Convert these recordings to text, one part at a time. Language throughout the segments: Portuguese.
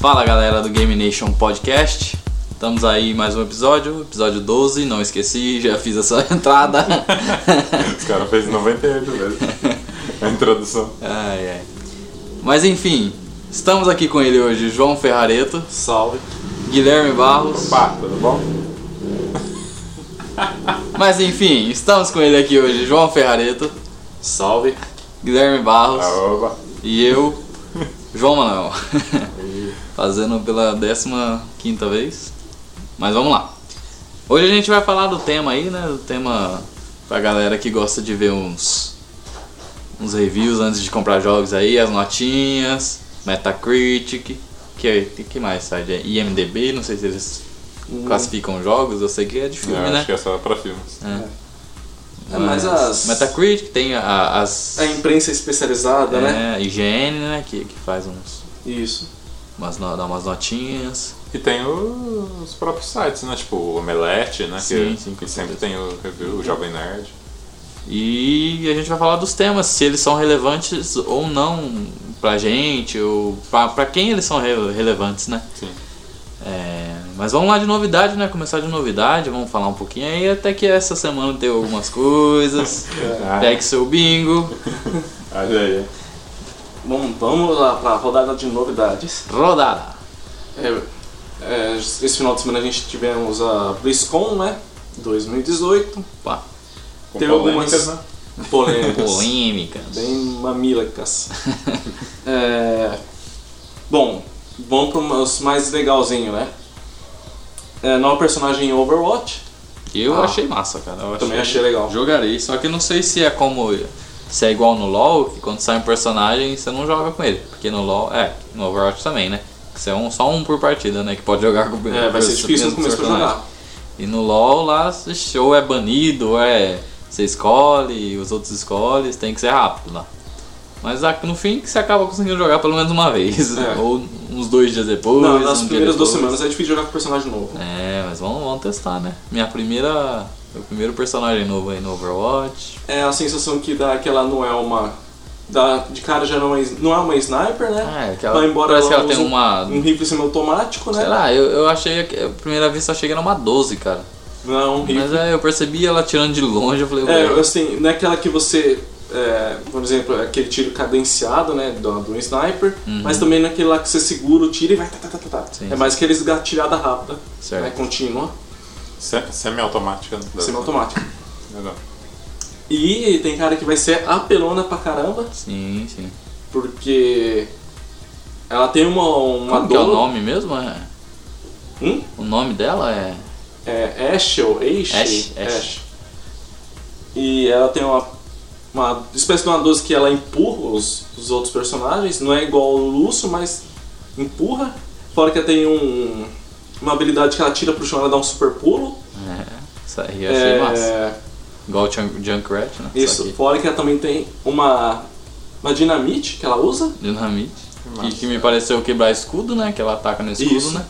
Fala galera do Game Nation Podcast. Estamos aí em mais um episódio, episódio 12, não esqueci, já fiz essa entrada. Os caras fez 98 vezes a introdução. ai, ai. Mas enfim, estamos aqui com ele hoje, João Ferrareto, Salve. Guilherme Barros. Opa, tudo bom? Mas enfim, estamos com ele aqui hoje, João Ferrareto, Salve. Guilherme Barros Opa. e eu, João Manuel. Fazendo pela 15 vez. Mas vamos lá. Hoje a gente vai falar do tema aí, né? Do tema pra galera que gosta de ver uns uns reviews antes de comprar jogos aí, as notinhas, Metacritic, que que mais site é IMDb, não sei se eles classificam jogos, eu sei que é de filme, Eu né? Acho que é só pra filmes. É mais as- Metacritic tem a- as A imprensa especializada, né? é, IGN, né, que, que faz uns Isso. Umas, dá umas notinhas. E tem os próprios sites, né? Tipo o Omelete, né? Sim, que, sim, que sempre tem o review, o Jovem Nerd. E a gente vai falar dos temas, se eles são relevantes ou não pra gente, ou pra, pra quem eles são re- relevantes, né? Sim. É, mas vamos lá de novidade, né? Começar de novidade, vamos falar um pouquinho aí, até que essa semana tem algumas coisas. Ah, Pegue seu bingo, Olha aí. Bom, vamos lá pra rodada de novidades. rodada. É, é, esse final de semana a gente tivemos a BlizzCon, né? 2018. Opa, Com Tem polêmicas, algumas- né? Polêmicas. polêmicas. Bem mamílicas. É, bom, vamos para os mais legalzinho, né? É, nova personagem em Overwatch. Eu Ah. achei massa, cara. Eu Também achei legal. Jogarei, só que não sei se é como. Se é igual no LoL, que quando sai um personagem você não joga com ele. Porque no LoL, é, no Overwatch também, né? Você é um, só um por partida, né? Que pode jogar com o É, vai ser difícil no começo pra jogar. E no LoL lá, ou é banido, ou é. Você escolhe, os outros escolhem, tem que ser rápido lá. Mas aqui no fim você acaba conseguindo jogar pelo menos uma vez. É. Ou uns dois dias depois. Não, nas um primeiras duas semanas é difícil jogar com personagem novo. É, mas vamos, vamos testar, né? Minha primeira. Meu primeiro personagem novo aí no Overwatch. É a sensação que dá que ela não é uma. Dá, de cara já não é, não é uma sniper, né? É, que ela, Vai embora parece que ela tem uma. Um rifle semiautomático, né? Sei lá, eu, eu achei que a primeira vez eu achei que era uma 12, cara. Não é um rifle. Mas é, eu percebi ela tirando de longe, eu falei, É, assim, não é aquela que você. é, por exemplo, aquele tiro cadenciado, né? Do, do sniper, mas também não é aquele lá que você segura o tiro e vai. Tá, tá, tá, tá, tá. Uhum. Sim, é sim. mais aqueles gatilhada rápida, certo. né? Contínua, Semi-automática. né? semiautomática. Legal. E tem cara que vai ser apelona pra caramba, Sim, sim. porque ela tem uma. uma Como que é o nome mesmo? É, Hum? o nome dela é. É Ash ou Ash? Ash, Ash. E ela tem uma, uma espécie de uma 12 que ela empurra os, os outros personagens. Não é igual o Lúcio, mas empurra. Fora que ela tem um, uma habilidade que ela tira pro chão ela dá um super pulo. é isso aí eu achei É, massa. Igual o Junk- Junkrat, né? Isso. que Fora que ela também tem uma, uma dinamite que ela usa. dinamite. Que, que me pareceu quebrar escudo, né? Que ela ataca no escudo, Isso. né?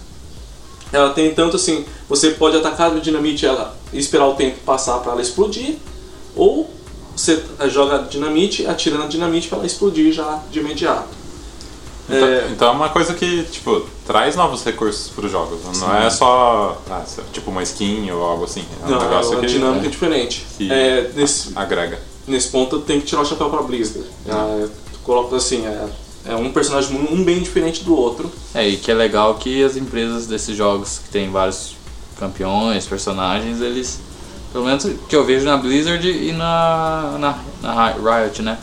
Ela tem tanto assim, você pode atacar a dinamite ela e esperar o tempo passar para ela explodir, ou você joga a dinamite, atira na dinamite para ela explodir já de imediato. Então É. é... então é uma coisa que, tipo, traz novos recursos pros jogos. Não é só, ah, tipo, uma skin ou algo assim. É um Não, é negócio uma que dinâmica diferente. que- É, nesse, agrega. nesse ponto eu tenho que tirar o chapéu pra Blizzard. É, tu coloca assim, é, é um personagem um bem diferente do outro. É, e que é legal que as empresas desses jogos que tem vários campeões, personagens, eles. Pelo menos que eu vejo na Blizzard e na, na, na Riot, né?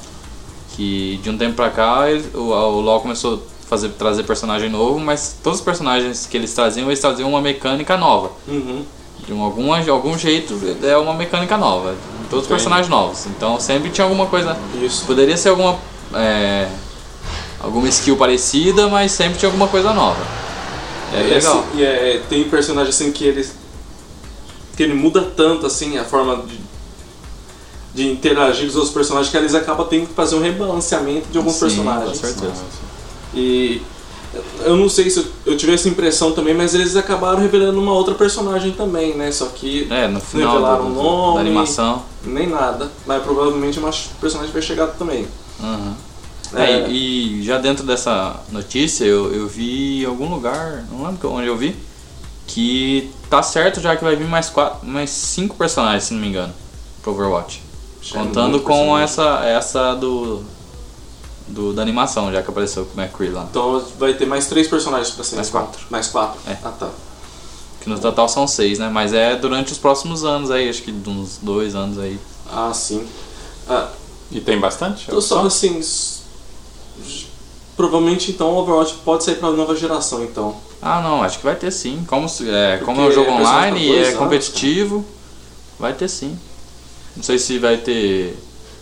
Que de um tempo pra cá o, o LoL começou a fazer, trazer personagem novo, mas todos os personagens que eles traziam, eles traziam uma mecânica nova. Uhum. De um, alguma, de algum jeito é uma mecânica nova. Todos os personagens novos. Então sempre tinha alguma coisa. Isso. Poderia ser alguma. é, alguma skill parecida, mas sempre tinha alguma coisa nova. É E, legal. assim, e é, tem personagem assim que ele que ele muda tanto assim a forma de, de interagir com os outros personagens que eles acabam tendo que fazer um rebalanceamento de alguns Sim, personagens. com certeza. E eu não sei se eu, tive essa impressão também, mas eles acabaram revelando uma outra personagem também, né? Só que É, no final revelaram do- o nome. da animação. nem nada. Mas provavelmente uma personagem vai chegar também. Uhum. É, e já dentro dessa notícia eu, eu vi em algum lugar, não lembro onde eu vi, que tá certo já que vai vir mais quatro, mais cinco personagens, se não me engano, pro Overwatch. Contando com personagem. essa essa do, do da animação, já que apareceu com o McCree lá. Então vai ter mais três personagens pra ser. Mais quatro. Mais quatro. É. Ah, tá. Que no total são seis, né? Mas é durante os próximos anos aí, acho que de uns dois anos aí. Ah, sim. Ah, E tem bastante? então só assim. Provavelmente então o Overwatch pode sair pra nova geração então. Ah não, acho que vai ter sim. Como, é, como é um jogo é online e é anos, competitivo, vai ter sim. Não sei se vai ter.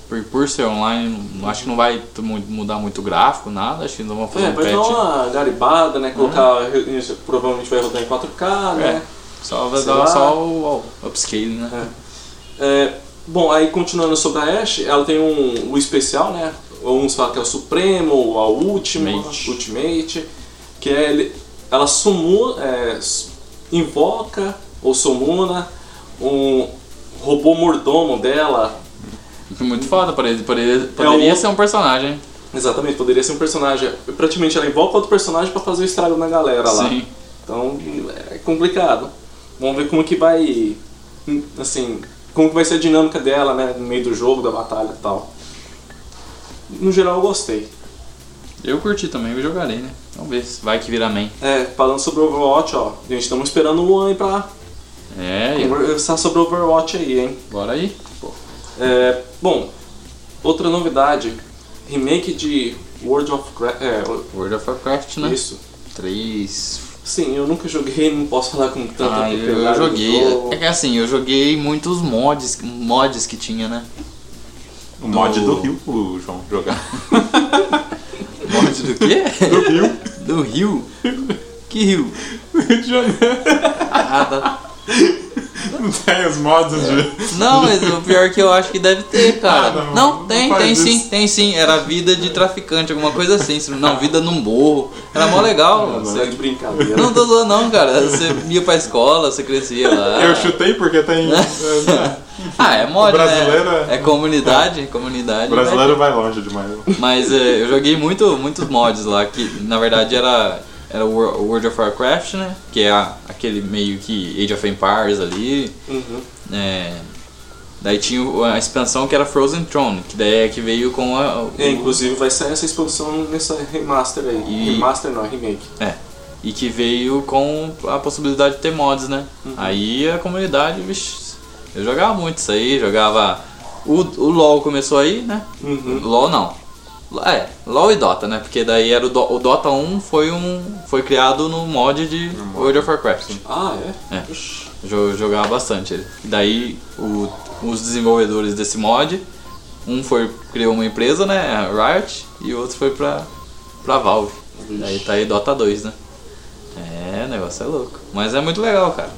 Por, por ser online, acho que não vai mudar muito o gráfico, nada. Acho que não vão fazer É, um patch. dar uma garibada, né? Colocar. isso Provavelmente vai rodar em 4K, né? Só vai dar só o, o upscaling, né? É, bom, aí continuando sobre a Ashe, ela tem um, o especial, né? Uns falam que é o Supremo, ou a Ultima, Ultimate. Ultimate, que é ele, ela sumu, é, invoca ou sumuna um robô mordomo dela. Muito foda, poderia, poderia, poderia o- ser um personagem. Exatamente, poderia ser um personagem. Praticamente ela invoca outro personagem pra fazer o estrago na galera lá. Sim. Então é complicado. Vamos ver como que vai. Assim, como que vai ser a dinâmica dela, né? No meio do jogo, da batalha e tal. No geral eu gostei. Eu curti também, eu jogarei, né? Vamos ver se vai que vira main. É, falando sobre Overwatch, ó. Gente, estamos esperando o Luan aí pra É, e- conversar sobre Overwatch aí, hein? bora aí. É, bom, outra novidade. Remake de World of Cra é, World of Warcraft, né? Isso. Três. Sim, eu nunca joguei, não posso falar com tanta Ah, eu, eu joguei. É que assim, eu joguei muitos mods, mods que tinha, né? O mod Do- do Rio, o João jogar. Mod do quê? Do Rio. Do rio? Que rio? Rio de Janeiro. Ah, tá. Não tem os modos de. Não, mas o pior é que eu acho que deve ter, cara. Ah, não, não, não tem, faz tem isso. sim, tem sim. Era vida de traficante, alguma coisa assim. Não, vida num morro. Era mó legal. Não, não Você- é de brincadeira. Não tô zoando não, cara. Você ia pra escola, você crescia lá. Eu chutei porque tem. é, Ah, é mod, O brasileiro né? é- É comunidade, comunidade. O brasileiro vai longe demais. Mas é, eu joguei muito, muitos mods lá, que na verdade era, era o Wor- o World of Warcraft, né? Que é a- aquele meio que Age of Empires ali. Uhum. É, daí tinha a expansão que era Frozen Throne, que daí é que veio com a. o- É, inclusive vai sair essa expansão nessa remaster aí. E- Remaster não, remake. É. E que veio com a possibilidade de ter mods, né? Uhum. Aí a comunidade, vixi, eu jogava muito isso aí, jogava. O, o LOL começou aí, né? Uhum. LOL não. É, LOL e Dota, né? Porque daí era o, Do- o Dota 1 foi um. foi criado no mod de World of Warcraft. Ah, é? É. Jo- jogava bastante ele. Daí o- os desenvolvedores desse mod, um foi criou uma empresa, né? Riot, e o outro foi pra, pra Valve. Vixe. Daí tá aí Dota 2, né? É, o negócio é louco. Mas é muito legal, cara.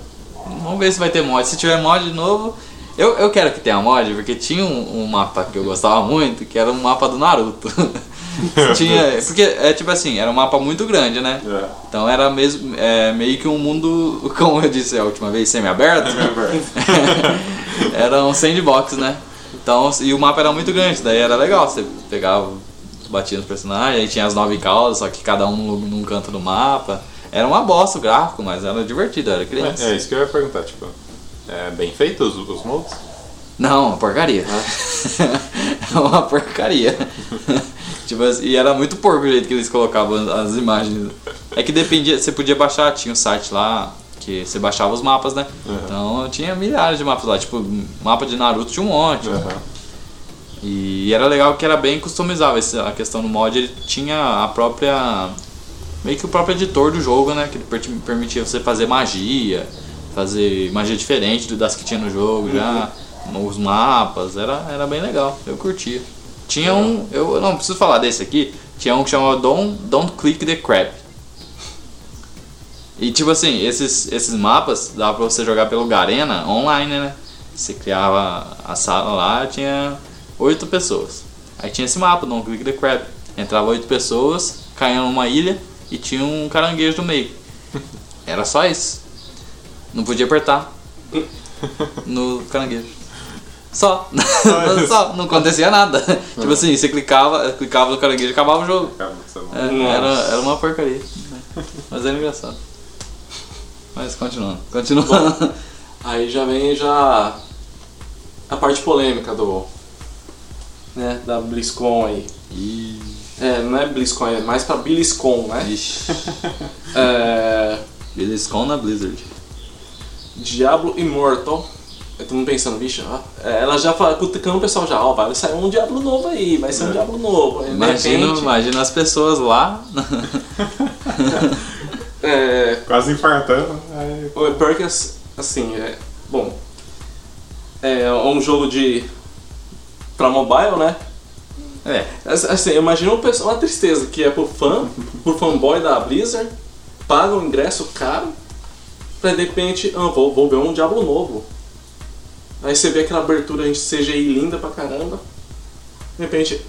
Vamos ver se vai ter mod. Se tiver mod de novo. Eu, eu quero que tenha mod, porque tinha um, um mapa que eu gostava muito, que era um mapa do Naruto. tinha, porque é tipo assim, era um mapa muito grande, né? É. Então era mesmo, é, meio que um mundo, como eu disse a última vez, semi-aberto. era um sandbox, né? Então, e o mapa era muito grande, daí era legal, você pegava, batia nos personagens, aí tinha as nove caudas, só que cada um num, num canto do mapa. Era uma bosta o gráfico, mas era divertido, era criança. É, é isso que eu ia perguntar, tipo. É bem feito os, os mods? Não, uma porcaria. É uma porcaria. tipo assim, e era muito porco o jeito que eles colocavam as imagens. É que dependia, você podia baixar, tinha um site lá que você baixava os mapas, né? Uhum. Então tinha milhares de mapas lá, tipo, mapa de Naruto tinha um monte. Aham. E era legal que era bem customizável a questão do mod, ele tinha a própria meio que o próprio editor do jogo, né, que ele permitia você fazer magia, fazer magia diferente do- das que tinha no jogo já, os mapas, era era bem legal, eu curtia. Tinha um, eu não preciso falar desse aqui, tinha um que chamava Don't, Don't Click the Crab. E tipo assim, esses, esses mapas dava pra você jogar pelo Garena online, né? Você criava a sala lá, tinha oito pessoas. Aí tinha esse mapa, Don't Click the Crab. Entrava oito pessoas, caíam numa ilha e tinha um caranguejo no meio. Era só isso. Não podia apertar no caranguejo. Só. Só. Não acontecia nada. tipo assim, você clicava, clicava no caranguejo e acabava o jogo. É bom. Era, era uma porcaria. Mas era engraçado. Mas continuando. Continuando. Aí já vem já a parte polêmica do. Né, da BlizzCon aí. Ih, É, não é BlizzCon, é mais pra BlizzCon, né? Ixi. É, BlizzCon na Blizzard. Diablo Immortal. Eu tô pensando, bicho, ó, é, ela já fala, cutucando o pessoal já, ó, vai sair um Diablo novo aí, vai ser um Diablo novo. Imagina, repente, imagina as pessoas lá. é, Quase infartando. Aí, o pior que ass- assim, é, bom, é um jogo de pra mobile, né? É. Ass- Assim, eu imagino uma pessoa- uma tristeza que é pro fã, pro fanboy da Blizzard, paga um ingresso caro, pra de repente, ah, vou, vou ver um Diablo novo. Aí você vê aquela abertura em CGI linda pra caramba, de repente,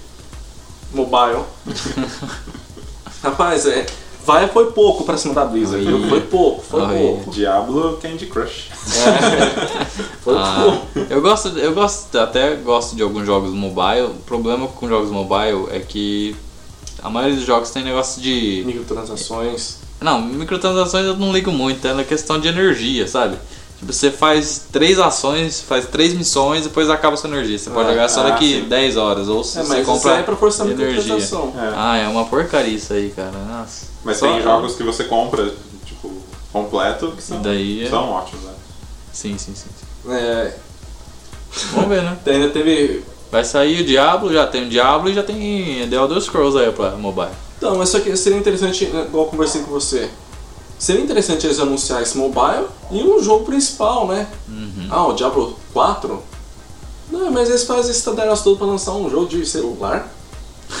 mobile. Rapaz, é, vai foi pouco pra cima da Blizzard? Oi. foi pouco, foi Oi. pouco. Diablo Candy Crush. Foi Ah, pouco. eu gosto, eu gosto, até gosto de alguns jogos mobile. O problema com jogos mobile é que a maioria dos jogos tem negócio de. Microtransações. Não, microtransações eu não ligo muito, é na questão de energia, sabe? Tipo, você faz três ações, faz três missões e depois acaba a sua energia. Você pode Ah, jogar só ah, daqui sim. 10 horas. Ou se É, você isso compra aí é pra forçar a energia. É. Ah, é uma porcaria isso aí, cara. Nossa. Mas Só- tem jogos que você compra, tipo, completo, que são, Daí é- são ótimos, né? Sim, sim, sim. sim. É, Vamos ver, né? ainda teve Vai sair o Diablo, já tem o Diablo e já tem The Elder Scrolls aí pra mobile. Então, só que seria interessante, né, igual eu conversei com você, seria interessante eles anunciar esse mobile e um jogo principal, né? Uhum. Ah, o Diablo 4? Não, mas eles fazem esse estadalhaço todo pra lançar um jogo de celular.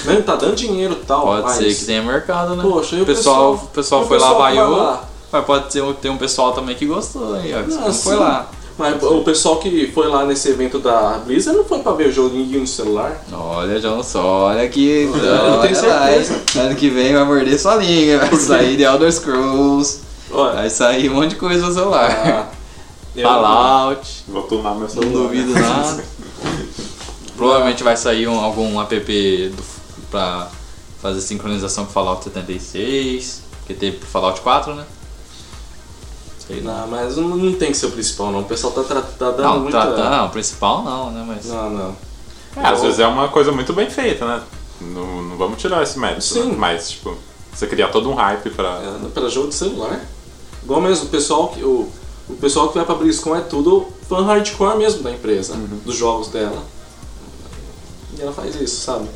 Né? Tá dando dinheiro e tal, Pode mas... ser que tenha mercado, né? Poxa, o pessoal, pessoal- o pessoal foi lá, vaiou. Mas pode ser ter um pessoal também que gostou aí, ó. Não, foi lá. Mas o pessoal que foi lá nesse evento da Blizzard não foi pra ver o joguinho no celular. Olha, João, só olha que. Eu tenho olha lá, certeza. hein? Ano que vem vai morder sua língua, vai sair The Elder Scrolls, Olha, vai sair um monte de coisa no celular. ah, Fallout, Vou tunar meu não celular. duvido nada. Provavelmente vai sair um- algum app do, pra fazer sincronização com Fallout 76, que teve pro Fallout 4, né? Sei lá. Não, mas não, não tem que ser o principal, não. O pessoal tá, tá dando Não, muita... tratar, não, o principal não, né? Mas. Não, não. É, às vezes é uma coisa muito bem feita, né? Não, não vamos tirar esse mérito, Sim. né? Mas, tipo, você cria todo um hype pra... É, para jogo de celular. Igual mesmo, o pessoal que, o, o pessoal que vai pra BlizzCon é tudo fã hardcore mesmo da empresa, dos jogos dela. E ela faz isso, sabe?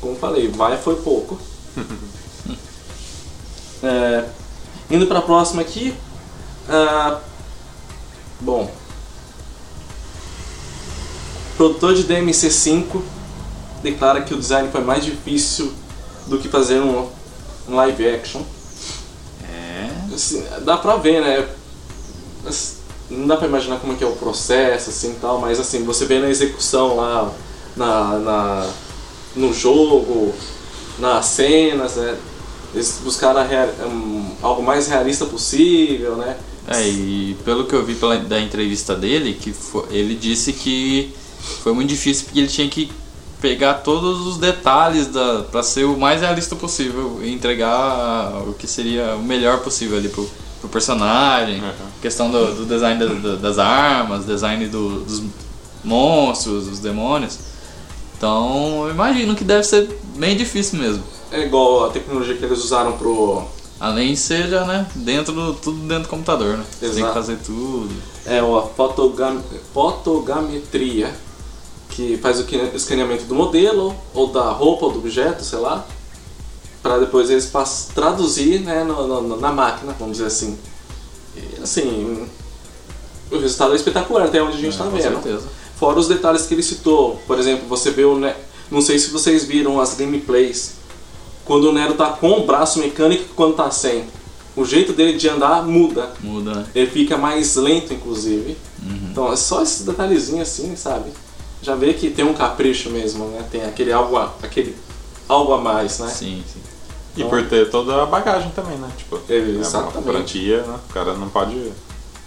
Como eu falei, vai foi pouco. É, indo pra próxima aqui. Ah, bom. Produtor de DMC5 declara que o design foi mais difícil do que fazer um, um live action. É. Assim, dá pra ver, né? Não dá pra imaginar como é que é o processo, assim, e tal, mas assim, você vê na execução lá, na, na, no jogo, nas cenas, né? Eles buscaram a rea- um, algo mais realista possível, né? É, e pelo que eu vi pela, da entrevista dele, que fo- ele disse que foi muito difícil porque ele tinha que pegar todos os detalhes da para ser o mais realista possível e entregar o que seria o melhor possível ali pro, pro personagem, Uhum. questão do, do design da- da- das armas, design do- dos monstros, dos demônios. Então, eu imagino que deve ser bem difícil mesmo. É igual a tecnologia que eles usaram pro. Além seja, né, dentro do, tudo dentro do computador, né? Você tem que Exato. fazer tudo. É a fotogam, fotogrametria, que faz o que- escaneamento do modelo, ou da roupa, ou do objeto, sei lá, para depois eles traduzir né, no- no- na máquina, vamos dizer assim. E, assim, o resultado é espetacular, até onde a gente está É, com vendo. certeza. Fora os detalhes que ele citou, por exemplo, você vê o. Ne- Não sei se vocês viram as gameplays. Quando o Nero tá com o braço mecânico e quando tá sem. O jeito dele de andar muda. Muda? Ele fica mais lento, inclusive. Uhum. Então é só esses detalhezinhos assim, sabe? Já vê que tem um capricho mesmo, né? Tem aquele algo a, aquele algo a mais, né? Sim, sim. E por ter toda a bagagem também, né? Tipo, É, é uma exatamente. garantia, né? O cara não pode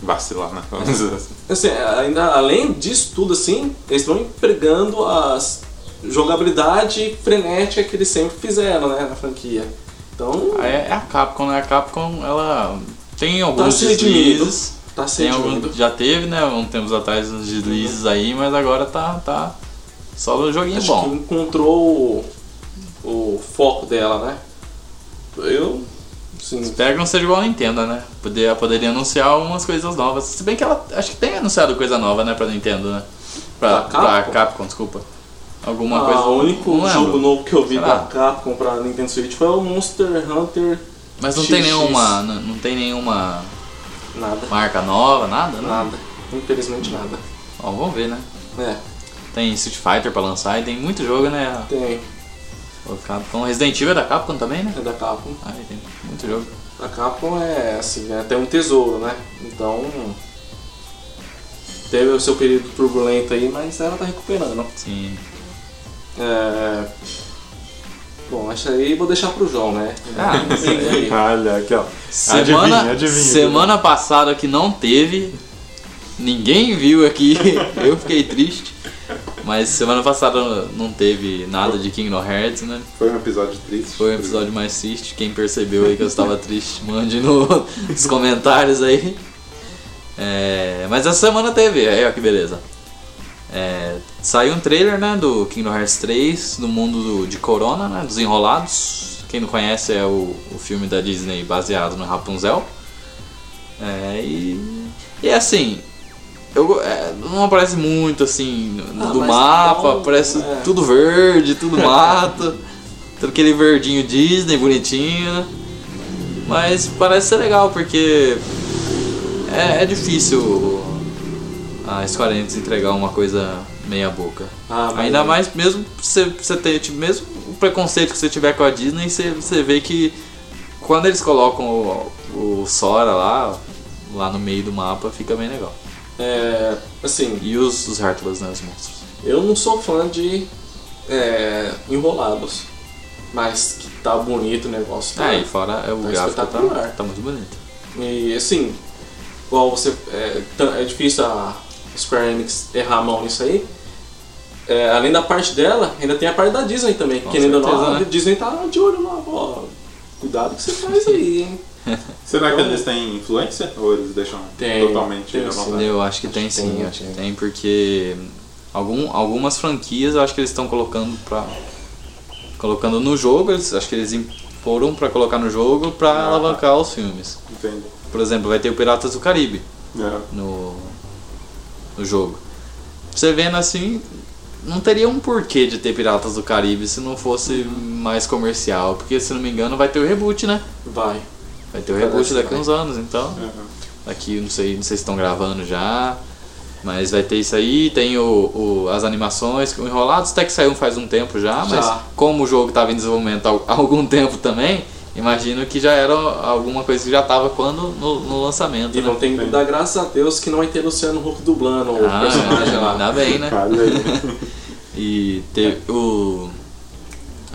vacilar, né? Vamos dizer assim. Assim, ainda além disso tudo assim, eles estão empregando a jogabilidade frenética que eles sempre fizeram, né, na franquia. Então, É, é a Capcom, né? A Capcom, ela tem alguns se redimindo. deslizes. tá Tem algum, já teve, né? Um tempos atrás uns deslizes aí, mas agora tá, tá só no joguinho Acho bom. que encontrou o, o foco dela, né? Eu, sim, Espero que não seja igual a Nintendo, né? Poder, poderia anunciar algumas coisas novas. Se bem que ela acho que tem anunciado coisa nova, né, pra Nintendo, né? Pra, Pra pra Capcom? Capcom, desculpa. Alguma Ah, coisa. o único não lembro. jogo novo que eu vi Será? da Capcom pra Nintendo Switch foi o Monster Hunter Mas não tem nenhuma. Não, não tem nenhuma Nada. marca nova, nada, né? Nada. Infelizmente nada. Ó, vamos ver, né? É, Tem Street Fighter pra lançar e tem muito jogo, né? tem. O Capcom. Resident Evil é da Capcom também, né? É da Capcom. Ah, tem muito jogo. A Capcom é assim, é até um tesouro, né? Então. Teve o seu período turbulento aí, mas ela tá recuperando. Sim. É... Bom, essa aí vou deixar pro João, né? Ah. Olha aqui, ó. Semana, Adivinha, adivinha. semana passada que não teve, ninguém viu aqui, eu fiquei triste. Mas semana passada não teve nada de Kingdom Hearts, né? Foi um episódio triste. Foi o episódio mais triste. Quem percebeu aí que eu estava triste, mande no- nos comentários aí. É, mas essa semana teve, aí ó que beleza. É, saiu um trailer né, do Kingdom Hearts 3, do mundo do- de Corona, né, dos Enrolados. Quem não conhece é o, o filme da Disney baseado no Rapunzel. É, e, e assim, eu, é, não aparece muito assim Ah, do mapa, então, aparece é. tudo verde, tudo mato, todo aquele verdinho Disney bonitinho. né? Mas parece ser legal porque é, é difícil a Square Enix entregar uma coisa meia boca. Ah, Ainda mais mesmo você, você ter, tipo, mesmo o preconceito que você tiver com a Disney, você, vê que quando eles colocam o, o Sora lá, lá no meio do mapa, fica bem legal. É, assim, E os, os Heartless, né, os monstros. eu não sou fã de é, enrolados, mas que tá bonito o negócio. Tá? Ah, e fora é, o Tá gráfico tá, tá muito bonito. E assim, igual você. É, é difícil a Square Enix errar a mão nisso aí. É, além da parte dela, ainda tem a parte da Disney também. Com que ainda não, a né? Disney tá de olho lá, ó. Cuidado que você faz aí, hein? Será que Então- eles têm influência? Ou eles deixam Tem, totalmente tem sim. Eu acho que Acho tem sim, tem, acho que tem. porque algum, algumas franquias eu acho que eles estão colocando pra. colocando no jogo, eles, acho que eles foram pra colocar no jogo pra Ah. alavancar os filmes. Entendo. Por exemplo, vai ter o Piratas do Caribe É. no, no jogo. Você vendo assim, não teria um porquê de ter Piratas do Caribe se não fosse mais comercial. Porque se não me engano vai ter o reboot, né? Vai. Vai ter o Parece reboot que daqui vai. uns anos, então. Uhum. Daqui, não sei, não sei se estão gravando já. Mas vai ter isso aí, tem o, o- as animações, o Enrolados até que saiu faz um tempo já, mas Já. como o jogo estava em desenvolvimento há algum tempo também, imagino que já era alguma coisa que já estava quando no, no lançamento. E né? não tem que dar graças a Deus que não vai ter Luciano Huck dublando o Ah, personagem lá. ainda bem, né? E teve o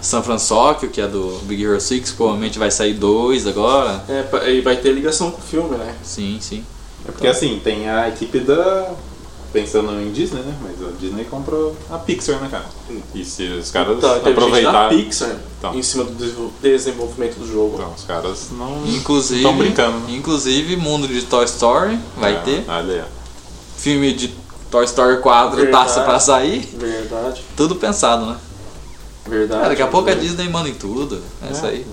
San Francisco, que é do Big Hero 6, provavelmente vai sair dois agora. É, e vai ter ligação com o filme, né? Sim, sim. É porque assim, tem a equipe da. Pensando em Disney, né? Mas a Disney comprou a Pixar, né, cara? E se os caras da aproveitar. Pixar Então. em cima do desenvol- desenvolvimento do jogo. Então, os caras não. Inclusive, Estão brincando. né? inclusive mundo de Toy Story vai É, ter. Olha aí. Filme de Toy Story 4 Verdade. taça pra sair. Verdade, Tudo pensado, né? verdade. Cara, daqui a pouco a Disney manda em tudo. É isso aí.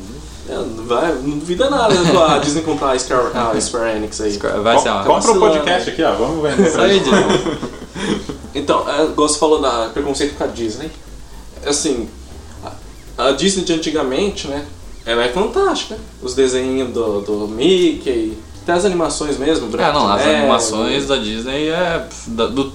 É, não, vai, não duvida nada com a Disney comprar a Square, a Square Enix aí. Vai ser uma. Compra o vacilando, podcast aqui, ó. Vamos vender. Isso aí, Disney. Então, é, igual você falou da preconceito com a Disney. Assim, a, Disney de antigamente, né? Ela é fantástica. Os desenhos do, do Mickey, até as animações mesmo. É, não, as Neve. animações da Disney é. Do,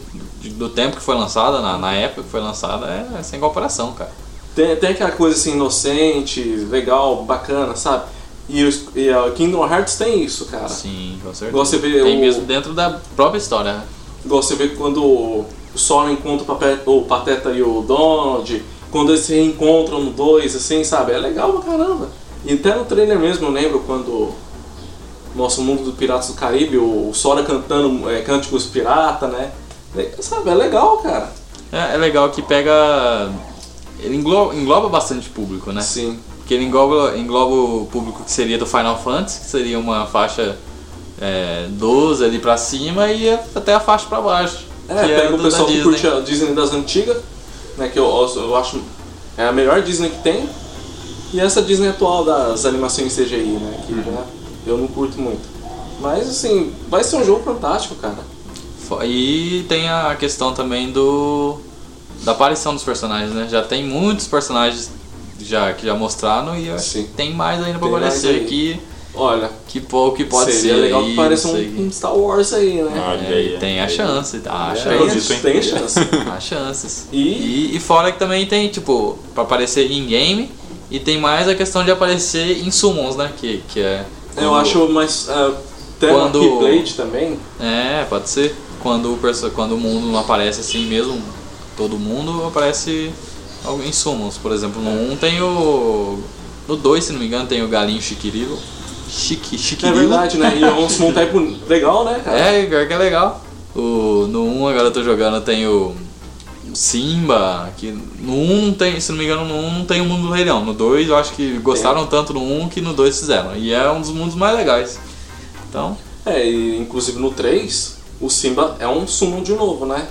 do tempo que foi lançada, na, na época que foi lançada, é sem comparação, cara. Tem, tem aquela coisa assim, inocente, legal, bacana, sabe? E, os, e a Kingdom Hearts tem isso, cara. Sim, com certeza. Você vê Tem o- mesmo dentro da própria história, né? Igual você vê quando o Sora encontra o, Pape- o Pateta e o Donald, quando eles se reencontram no 2, assim, sabe? É legal pra caramba. E até no trailer mesmo, eu lembro quando mostra o mundo do Piratas do Caribe, o Sora cantando é, cânticos pirata, né? Sabe, é legal, cara. É, é legal que pega. Ele engloba, engloba bastante público, né? Sim. Porque ele engloba, engloba o público que seria do Final Fantasy, que seria uma faixa é, 12 ali pra cima e até a faixa pra baixo. É, que pega do- o pessoal que curte a Disney das antigas, né? Que eu, eu acho é a melhor Disney que tem. E essa Disney atual das animações CGI, né? Que Uhum. né, eu não curto muito. Mas assim, vai ser um jogo fantástico, cara. E tem a questão também do da aparição dos personagens, né? Já tem muitos personagens já que já mostraram e eu Sim. tem mais ainda pra Tem aparecer que Olha, que, po- que pode seria ser legal aí, que pareça um, um Star Wars aí, né? Olha É, aí, e tem a chance, há É, chances. hein? tem chance. Há chances. E- E, e fora que também tem, tipo, pra aparecer em game e tem mais a questão de aparecer em summons, né? Que, que é. Eu quando- acho mais. Uh, tem Quando- Keyblade também. É, pode ser. Quando o, quando o mundo não aparece assim mesmo, todo mundo aparece algo em summons. Por exemplo, no 1 tem o. No 2, se não me engano, tem o galinho Chiquirilo. Chique, É Chiquirilo. verdade, né? E é um summon type legal, né, cara? É, pior que é legal. O, no 1 agora eu tô jogando, tem o Simba, que no 1 não tem, se não me engano, no 1 não tem o mundo do Rei Leão. No 2 eu acho que gostaram tanto no 1 que no 2 fizeram. E é um dos mundos mais legais. Então, É, e inclusive no 3, o Simba é um summon de novo, né?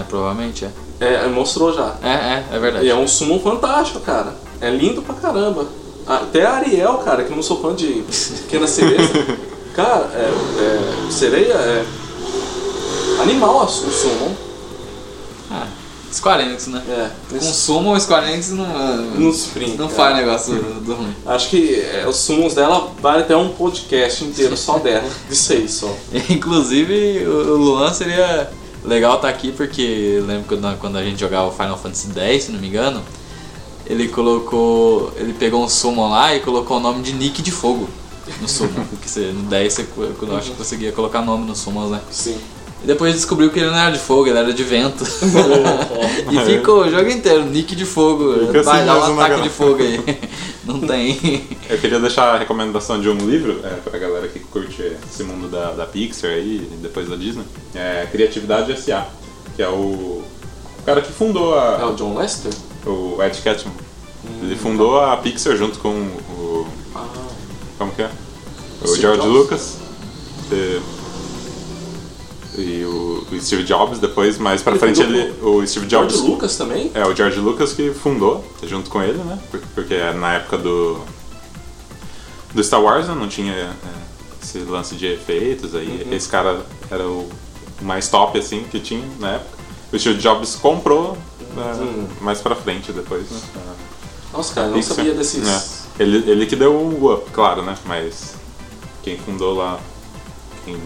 É, provavelmente é. É, mostrou já. É, é, é verdade. E é um summon fantástico, cara. É lindo pra caramba. Até a Ariel, cara, que eu não sou fã de pequena sereia. cara, é, é, sereia é animal o summon. Ah, Square Enix, né? É, Com Summon, o Square Enix não, no sprint. não faz negócio do ruim. Acho que é, os summons dela vale até um podcast inteiro só dela. Disso aí só. Inclusive, o Luan seria legal estar aqui porque lembro quando, quando a gente jogava Final Fantasy X, se não me engano, ele colocou. Ele pegou um summon lá e colocou o nome de Nick de Fogo no summon. porque você, no 10 você eu acho que conseguia colocar nome nos summons, né? Sim. E depois descobriu que ele não era de fogo, ele era de vento. e ficou o jogo inteiro, Nick de Fogo. Fica Vai assim dar um ataque de fogo aí. Não tem. Eu queria deixar a recomendação de um livro é, pra galera que curte esse mundo da, da Pixar aí e depois da Disney. É Criatividade S.A., que é o, o cara que fundou É a, o John Lester? o Ed Catmull. Ele fundou a Pixar junto com o. Ah, Como que é? O Steve George Jobs. Lucas. E, e o, o Steve Jobs, depois, mais pra Ele frente, ele, o Steve Jobs. George Lucas também? É, o George Lucas que fundou, junto com ele, né? Por- Porque na época do. do Star Wars né, não tinha é, esse lance de efeitos aí. Esse cara era o mais top, assim, que tinha na época. O Steve Jobs comprou né, Hum. mais pra frente depois, né? a- Nossa, cara, eu não sabia desses. É. Ele, ele que deu o up, claro, né? Mas quem fundou lá. Quem,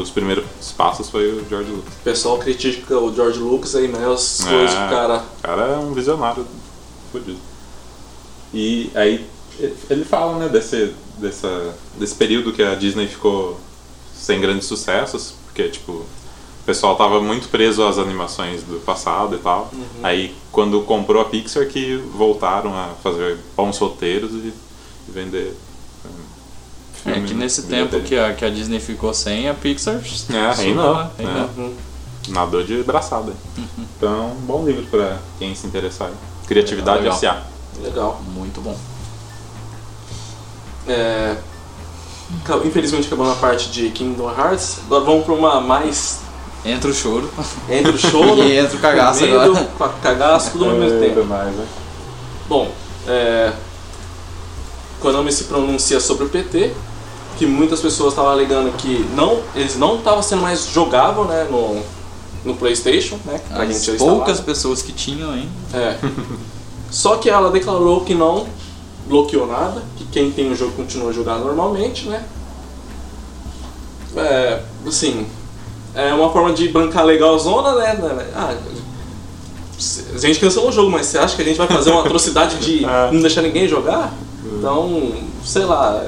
os primeiros passos foi o George Lucas. O pessoal critica o George Lucas aí, né? As É. coisas que o cara. O cara é um visionário fodido. E aí ele fala, né, desse, dessa, desse período que a Disney ficou sem grandes sucessos, porque, tipo, o pessoal tava muito preso às animações do passado e tal. Aí, quando comprou a Pixar, que voltaram a fazer bons roteiros e, e vender. É que nesse tempo que a, que a Disney ficou sem, a Pixar. É, reinou, né? é. Reinou. Uhum. Nadou de braçada. Então, bom livro pra quem se interessar. Criatividade Legal. S.A. Legal. Muito bom. É, ca- Infelizmente acabando a parte de Kingdom Hearts. Agora vamos pra uma mais. Entra o choro. Entre o choro. E entra o cagaço medo, agora. Cagaço, tudo ao mesmo tempo. mais, né? Bom, é, Konami se pronuncia sobre o PT, que muitas pessoas estavam alegando que não, eles não estavam sendo mais jogável né, no, no PlayStation, né? Pra As gente poucas pessoas que tinham, hein? É. Só que ela declarou que não bloqueou nada, que quem tem o jogo continua a jogar normalmente, né? É, assim, é uma forma de bancar legalzona, né? né? Ah, a gente cancelou o jogo, mas você acha que a gente vai fazer uma atrocidade de É. não deixar ninguém jogar? Então, sei lá,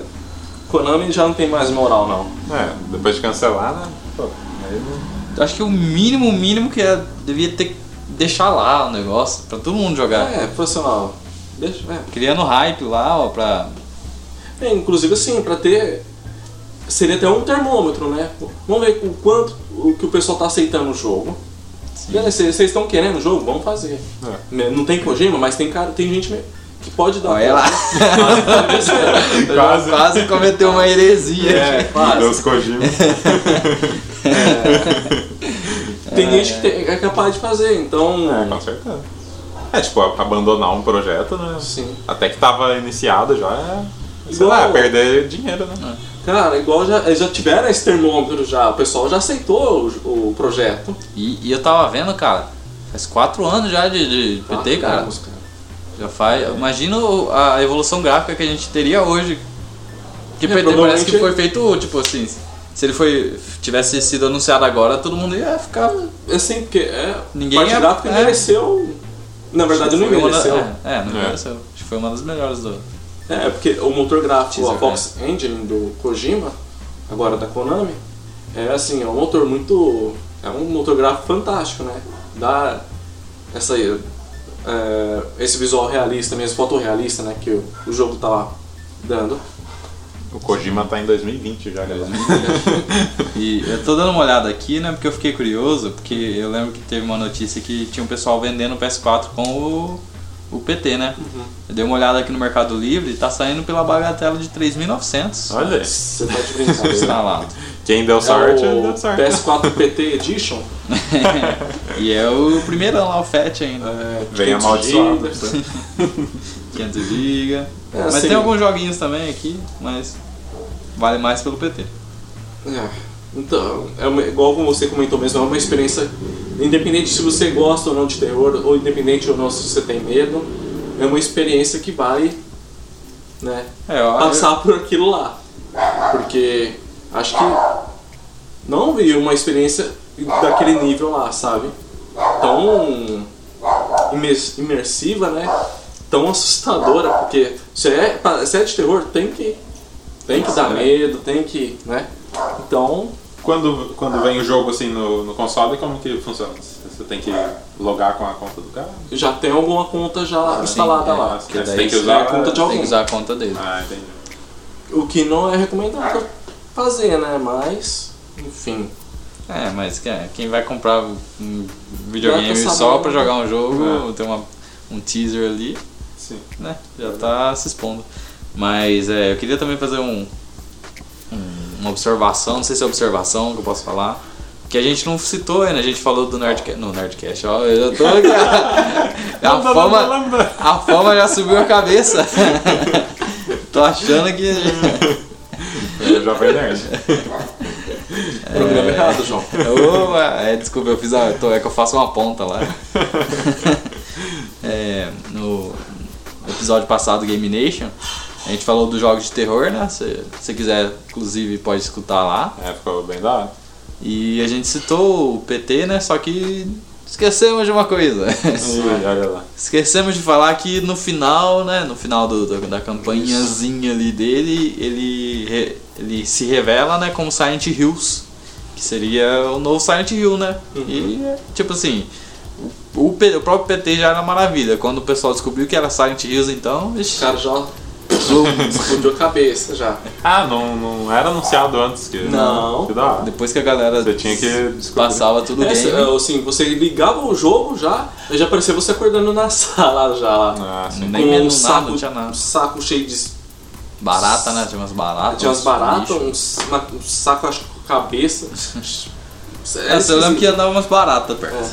Konami já não tem mais moral não. É, depois de cancelar, né? Pô, aí não- Acho que o mínimo, o mínimo que é, devia ter que deixar lá o negócio, pra todo mundo jogar. É, profissional. Deixa, é. Criando hype lá, ó, pra. É, inclusive assim, pra ter. seria até um termômetro, né? Vamos ver o quanto o que o pessoal tá aceitando o jogo. Beleza, Vocês estão querendo o jogo? Vamos fazer. Né, Não tem Kojima, mas tem cara, tem gente me- que pode dar. Olha lá. Quase. Quase cometeu uma heresia. É, quase. Deus Kojima. Tem gente que tem- é capaz de fazer, então. É, com certeza. É, tipo, abandonar um projeto, né? Sim. Até que tava iniciado já é. Sei Igual- lá, perder dinheiro, né? Cara, igual já, eles já tiveram esse termômetro já, o pessoal já aceitou o, o projeto. E, e eu tava vendo, cara, faz quatro anos já de, de PT, cara. anos, cara. Já faz. Imagina o- a evolução gráfica que a gente teria hoje. Que É, parece que foi feito, tipo assim. Se ele foi, tivesse sido anunciado agora, todo mundo ia ficar. Assim, porque é, Ninguém parte é- gráfica é. envelheceu. Na verdade, não uma da-. É, é, não É. envelheceu. Acho que foi uma das melhores do. É, porque o motor gráfico, Teaser, a Fox Engine do Kojima, agora da Konami, é assim, é um motor muito. É um motor gráfico fantástico, né? Dá essa, é, esse visual realista mesmo, fotorrealista, né? Que o, o jogo tá lá dando. O Kojima tá em 2020 já, galera. E eu tô dando uma olhada aqui, né? Porque eu fiquei curioso, porque eu lembro que teve uma notícia que tinha um pessoal vendendo o PS4 com o, o PT, né? Eu dei uma olhada aqui no Mercado Livre e tá saindo pela bagatela de 3.900 Olha. Você tá de brincadeira. instalado. Quem deu sorte, é deu o sorte. PS4 PT Edition. e é o primeirão lá, o FAT ainda. É, Vem 500 amaldiçoado. gigas. 500 GB. É, mas assim- tem alguns joguinhos também aqui, mas vale mais pelo PT. É, então, é uma- igual como você comentou mesmo, é uma experiência, independente se você gosta ou não de terror, ou independente ou não se você tem medo, é uma experiência que vai né, É, ó, passar por aquilo lá. Porque acho que não vi uma experiência daquele nível lá, sabe? Tão imer- imersiva, né? Tão assustadora, porque se é, se é de terror, tem que, tem que dar medo, tem que, né? Então, Quando, quando vem o jogo assim no, no console, como que funciona? Você tem que logar com a conta do cara? já tem alguma conta já instalada é. lá. Você que daí tem que você usar é a conta de tem alguém. que usar a conta dele. Ah, entendi. O que não é recomendado fazer, né? Mas, enfim. É, mas que- quem vai comprar um videogame só pra jogar um jogo, É. tem uma, um teaser ali, Sim. né? Já tá se expondo. Mas é, eu queria também fazer um, um- uma observação, não sei se é observação que eu posso falar. Que a gente não citou ainda, a gente falou do Nerdcast. No Nerdcast, ó, eu já tô aqui. a, fama, a fama já subiu a cabeça. tô achando que. É Jovem Nerd. Programa errado, João. Ô, é, desculpa, eu fiz a, tô- é que eu faço uma ponta lá. É, no episódio passado do Game Nation, a gente falou dos jogos de terror, né? Se você quiser, inclusive, pode escutar lá. É, ficou bem da hora. E a gente citou o PT, né? Só que esquecemos de uma coisa. Olha lá. Esquecemos de falar que no final, né? No final do, do- da campanhazinha ali dele, ele, ele se revela, né? Como Silent Hills. Que seria o novo Silent Hill, né? E, tipo assim, o, o o próprio PT já era maravilha. Quando o pessoal descobriu que era Silent Hills, então, ixi, cara já explodiu a cabeça já. Ah, não, não era anunciado antes que. Não. Que da depois que a galera Você tinha que descobrir. passava tudo É, assim, você ligava o jogo já, já aparecia você acordando na sala já lá. Ah, sim. Nem com um nada, saco, não tinha nada. um saco cheio de. Barata, né? Tinha umas baratas. Tinha umas baratas, uma- um saco acho que com cabeça. É, eu lembro que andava umas baratas perto. É.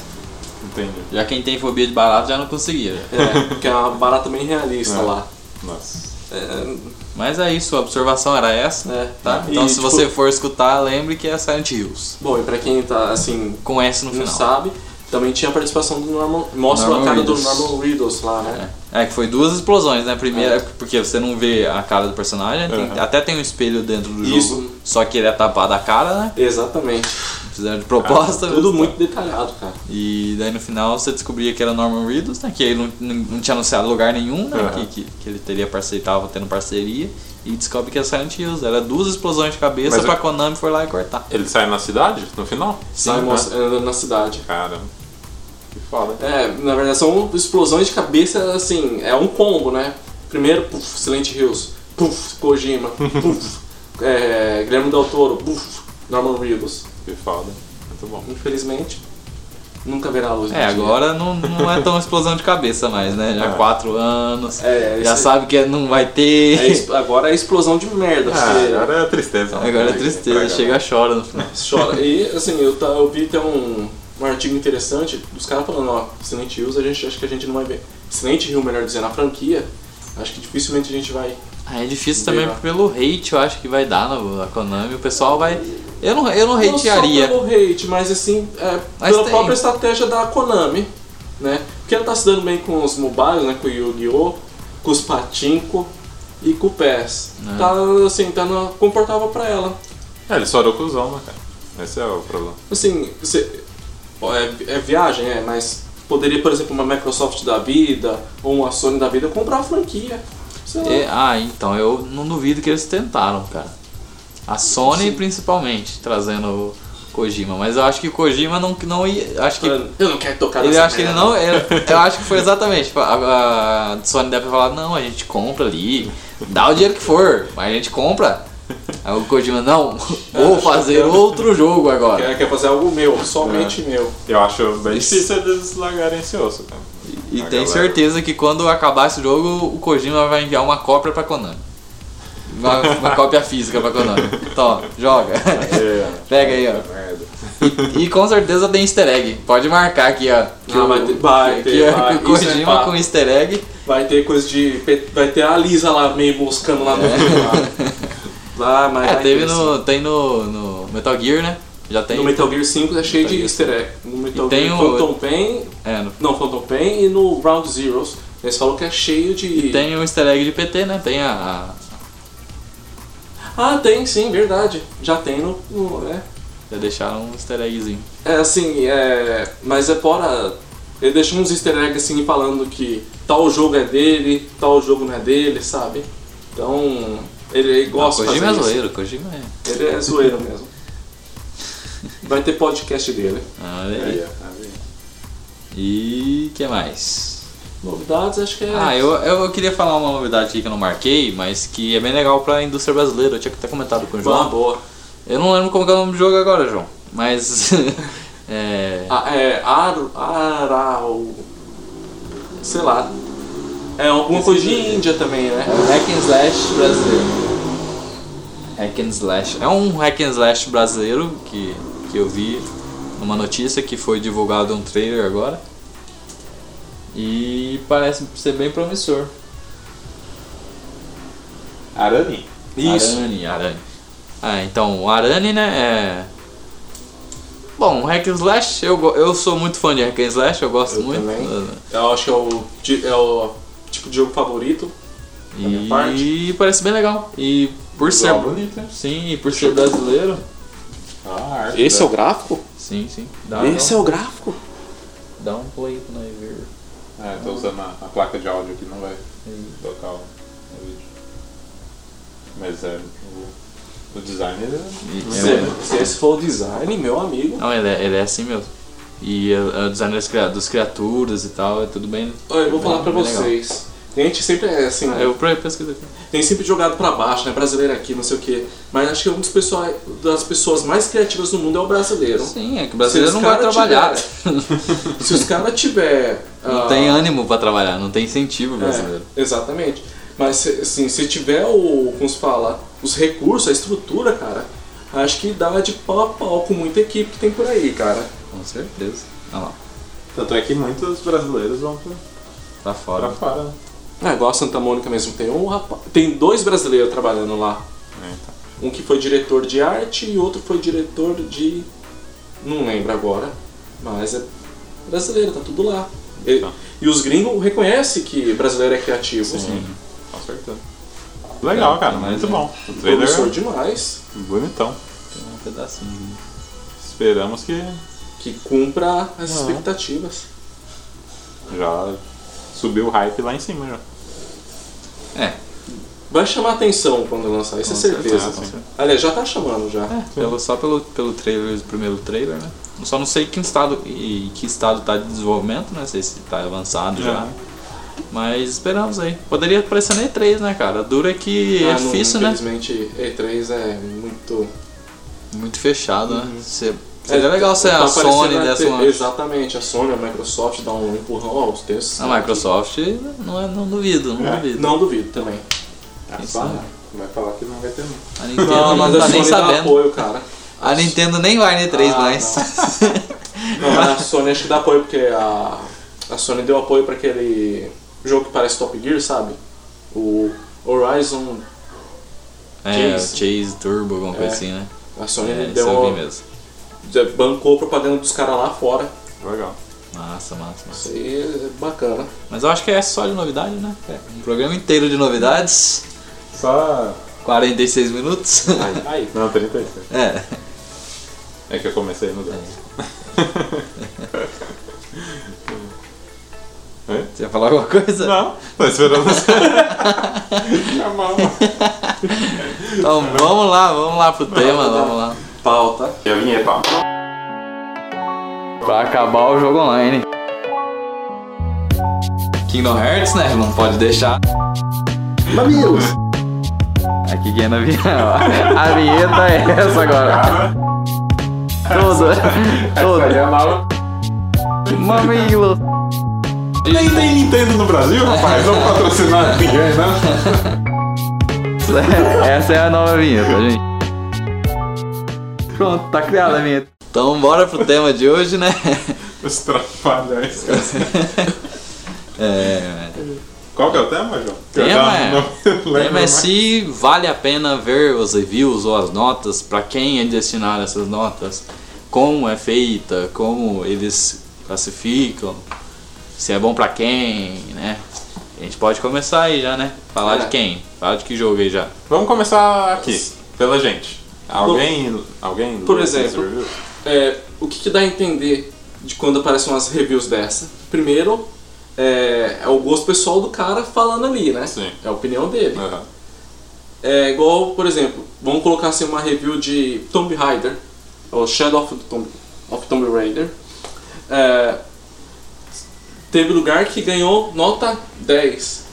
Entendi. Já quem tem fobia de barata já não conseguia. É, porque é uma barata bem realista É. lá. Nossa. É, Mas é isso, a observação era essa. é, Tá? E, Então se tipo, você for escutar, lembre que é Silent Hills. Bom, e pra quem tá assim, Com S no não final. sabe, também tinha a participação do Norman. Mostra Norman a cara Reedus. do Norman Reedus lá, né? É. É, que foi duas explosões, né? Primeira, porque você não vê a cara do personagem, tem- Uhum. até tem um espelho dentro do Isso. jogo, só que ele é tapado a cara, né? Exatamente. Fizeram de proposta. Tudo mesmo. muito detalhado, cara. E daí no final você descobria que era Norman Reedus, né? Que ele não, não, não tinha anunciado lugar nenhum, né? Uhum. Que, que, que ele teria parceria, tava tendo parceria. E descobre que é Silent Hills. Era duas explosões de cabeça Mas pra eu- Konami foi lá e cortar. Ele sai na cidade no final? Sai né? na cidade. Caramba. Que foda. É, na verdade são explosões de cabeça, assim, é um combo, né? Primeiro, puf, Silent Hills, puf, Kojima, puf, É, Guilherme Del Toro, buf, Norman Reedus. Que foda. Muito bom. Infelizmente, nunca verá a luz É, agora não, não é tão explosão de cabeça mais, né? Já É. quatro anos, É, já isso- sabe que não vai ter. É, agora é explosão de merda. Ah, você agora é tristeza. Agora é tristeza, chega chora no final. chora. E assim, eu, tá, eu vi até um, um artigo interessante dos caras falando, ó, Silent Hills, a gente acho que a gente não vai ver. Silent Hill, melhor dizendo, a franquia, acho que dificilmente a gente vai. Ah, é difícil também pelo hate, eu acho que vai dar na, na Konami. O pessoal vai. Eu não, eu não Não hatearia. só pelo hate, mas assim, é, Mas pela tem. própria estratégia da Konami, né? Porque ela tá se dando bem com os mobiles, né? Com o Yu-Gi-Oh!, com os Patinko e com o PES. É. Tá assim, tá na- confortável pra ela. É, ele estourou com o Zoma, cara. Esse é o problema. Assim, você, é, é viagem, é, mas poderia, por exemplo, uma Microsoft da vida ou uma Sony da vida comprar a franquia. Sei lá. É, ah, então, eu não duvido que eles tentaram, cara. A Sony Sim. principalmente, trazendo o Kojima. Mas eu acho que o Kojima não, não ia. Acho que. Eu não quero tocar Ele nessa acho que ele não. ele- eu acho que foi exatamente. tipo, A, a Sony deve falar, não, a gente compra ali, dá o dinheiro que for, mas a gente compra. Aí o Kojima, não, vou fazer que- é outro jogo agora. Quer, quer fazer algo meu, somente meu. Eu acho bem Isso. difícil eles largarem esse osso, cara. E A tenho galera- certeza que quando acabar esse jogo, o Kojima vai enviar uma cópia pra Konami. Uma, uma cópia física pra Konami. Então, joga. É, Pega aí, ó. merda. E com certeza tem easter egg. Pode marcar aqui, ó. Que Ah, o- vai ter- vai que ter, o vai. Kojima é com easter egg. Vai ter coisa de. Vai ter a Lisa lá meio moscando lá no Lá, mas É, vai teve no, tem no, no Metal Gear, né? Já tem. No Metal Gear 5 é cheio Metal de Gear easter egg. No Metal E tem Gear o- Phantom Pain. É, no- Não, Phantom Pain e no Ground Zeroes. Eles falam que é cheio de. tem o easter egg de PT, né? Tem a. Ah, tem sim, verdade. Já tem no. no- é. já deixaram um easter eggzinho. É assim, é. Mas é fora. Ele deixa uns easter eggs assim falando que tal jogo é dele, tal jogo não é dele, sabe? Então. Ele gosta Ah, de Kojima é fazer zoeiro, Kojima é. Ele é zoeiro mesmo. Vai ter podcast dele. Ah, aí. Aí. E que mais? Novidades, acho que é. Ah, eu, eu queria falar uma novidade aqui que eu não marquei, mas que é bem legal pra indústria brasileira. Eu tinha até comentado com o Boa, João. boa. Eu não lembro como que é o nome do jogo agora, João. Mas. é. Ah, é. Ar, Arau. Sei lá. É alguma coisa de Índia também, né? É o Hack and Slash brasileiro. Hack and Slash. É um Hack and Slash brasileiro que, que eu vi numa notícia que foi divulgado um trailer agora. E parece ser bem promissor. Arani? Isso. Arane, Arane. Ah, então, o Arane, né, é... Bom, Hack and Slash, eu, eu sou muito fã de Hack and Slash, eu gosto Eu muito. também. Eu acho que é o, é o tipo de jogo favorito. Da minha E parte. parece bem legal. E por ser... Bonito, hein? Sim, e por ser brasileiro... Ah, arte Esse é o gráfico? Sim, sim. Dá, Esse dá, é o gráfico? dá um play pra nós ver. É, eu tô usando a, a placa de áudio aqui, não vai tocar o, o vídeo. Mas é. O, o design ele é. Se, se esse for o design, meu amigo. Não, ele é, ele é assim mesmo. E é, é o design das, criaturas e tal, é tudo bem. Olha, eu vou bem- falar pra bem legal. A gente sempre é assim, Ah, eu pesquisei aqui. tem sempre jogado pra baixo, né? Brasileiro aqui, não sei o quê. Mas acho que um dos pessoal, das pessoas mais criativas do mundo é o brasileiro. Sim, é que o brasileiro não vai cara trabalhar. Se os caras tiver. Não ah, tem ânimo pra trabalhar, não tem incentivo é, brasileiro. exatamente. Mas se- assim, se tiver o. Como se fala? Os recursos, a estrutura, cara, acho que dá de pau a pau com muita equipe que tem por aí, cara. Com certeza. Olha lá, Tanto é que muitos brasileiros vão pra, pra fora. pra fora. É, igual a Santa Mônica mesmo, tem um rapaz. Tem dois brasileiros trabalhando lá. É, então. Um que foi diretor de arte e outro foi diretor de. Não lembro agora. Mas é brasileiro, tá tudo lá. E, Tá. e os gringos reconhecem que brasileiro é criativo. Sim, com certeza. Legal, cara, Mas muito é. bom. O trailer Promissor é demais. bonitão. Tem um pedacinho. Esperamos que Que cumpra as Aham. expectativas. já subiu o hype lá em cima já. É, Vai chamar atenção quando lançar, isso Com é certeza. certeza, sim. Aliás, já tá chamando já. é pelo, só pelo, pelo trailer, o primeiro trailer, né? Eu Só não sei que estado, e que estado tá de desenvolvimento, né? Não sei se tá avançado já. Mas esperamos aí. Poderia aparecer na E3, né, cara? Dura que é Ah, não- difícil, né? Infelizmente, E3 é muito. Muito fechado, né? Uhum. Seria É, legal se tá a Sony desse uma. Exatamente, a Sony, a Microsoft dá um empurrão aos textos. A Microsoft, não, é- não duvido, não É. duvido. Não duvido também. Isso só aí. vai falar que não vai ter não. A Nintendo Não, não, mas a tá nem Sony sabendo. apoio, cara. A Nintendo nem vai na E3 Ah, mais. Não, mas a Sony acho que dá apoio porque a, a Sony deu apoio pra aquele jogo que parece Top Gear, sabe? O Horizon. é, Chase. Chase Turbo, alguma coisa É. assim, né? A Sony É, deu eu vi mesmo. Bancou a propaganda dos caras lá fora. Legal. Massa, massa, massa. Isso aí é bacana. Mas eu acho que é só de novidade, né? Um programa inteiro de novidades. Só. 46 minutos. Aí, Não, 36. É. É que eu comecei no 10. Oi? Você ia falar alguma coisa? Não, tô esperando você. Então vamos lá, vamos lá pro tema, vamos lá. Pauta. E a vinheta? Pra acabar o jogo online. Kingdom Hearts, né? Não pode deixar. Mamilos! Aqui quem é na vinheta. A vinheta é essa agora. Tudo. Tudo. é. Mamilo. Nem tem Nintendo no Brasil, rapaz. Não patrocinar ninguém, né? Essa é a nova vinheta, gente. Pronto, tá criada a vinheta. Então bora pro tema de hoje, né? Os trapalhões. É. Qual que é o tema, João? Tema é- O lembro tema é se vale a pena ver os reviews ou as notas, pra quem é destinar essas notas, como é feita, como eles classificam, se é bom pra quem, né? A gente pode começar aí já, né? Falar É. de quem? Falar de que jogo aí já. Vamos começar aqui, pela gente. Alguém. Alguém. Por exemplo? É, o que, que dá a entender de quando aparecem umas reviews dessa? Primeiro, é, é o gosto pessoal do cara falando ali, né? Sim. É a opinião dele. Aham. É igual, por exemplo, vamos colocar assim uma review de Tomb Raider, ou Shadow of Tomb, of Tomb Raider. É, teve lugar que ganhou nota 10.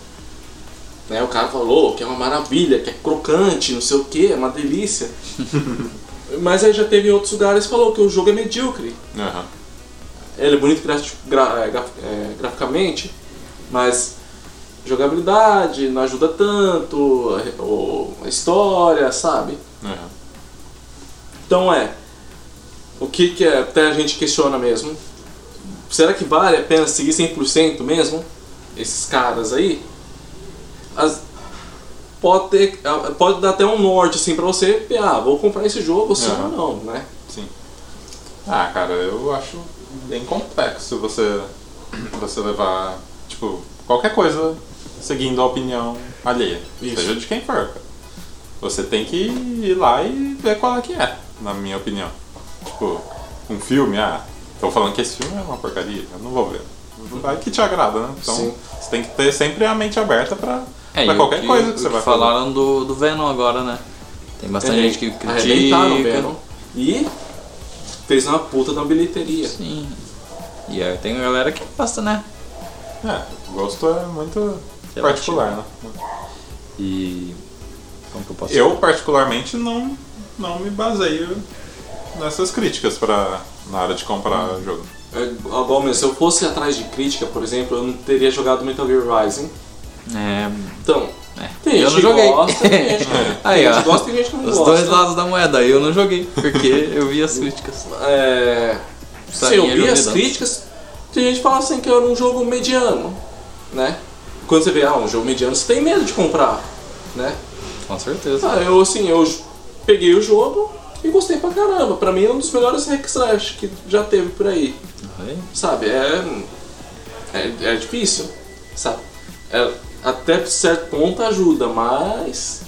Né, o cara falou que é uma maravilha, que é crocante, não sei o que, é uma delícia. Mas aí já teve outros lugares que falou que o jogo é medíocre. Aham. Ele é bonito graf- gra- é, graf- é, graficamente, mas jogabilidade não ajuda tanto, a, a história, sabe? Aham. Então é. O que, que é, até a gente questiona mesmo. Será que vale a pena seguir 100% mesmo? Esses caras aí? As- pode, ter, pode dar até um norte assim pra você, ah, vou comprar esse jogo sim Aham. ou não, né? Sim. Ah, cara, eu acho bem complexo você, você levar, tipo, qualquer coisa seguindo a opinião alheia. Isso. Seja de quem for. Você tem que ir lá e ver qual é que é, na minha opinião. Tipo, um filme, ah, tô falando que esse filme é uma porcaria, eu não vou ver. Vai que te agrada, né? Então Sim. você tem que ter sempre a mente aberta pra, É, pra e o qualquer coisa que o você vai falar. falaram do, do Venom agora, né? Tem bastante gente que Arrebentaram o critica. Venom. E fez uma puta da bilheteria. Sim. E aí tem galera que gosta, né? É, o gosto é muito Relativo. particular, né? E. Como que eu posso Eu, particularmente, não, não me baseio nessas críticas pra, na hora de comprar Hum. jogo. É igual mesmo, se eu fosse atrás de crítica, por exemplo, eu não teria jogado Metal Gear Rising. É. Então, é. tem eu gente não joguei. gosta, tem gente Aí, gente ó. que gosta e tem gente que não Os gosta. dois lados da moeda, eu não joguei, porque eu vi as críticas. É, se eu é vi as críticas, tem gente que fala assim que era um jogo mediano, né? Quando você vê, ah, um jogo mediano, você tem medo de comprar, né? Com certeza. Ah, eu assim, eu peguei o jogo e gostei pra caramba. Pra mim é um dos melhores hack slash que já teve por aí. Aí, Sabe, é. É, é difícil, sabe? É, até certo ponto ajuda, mas.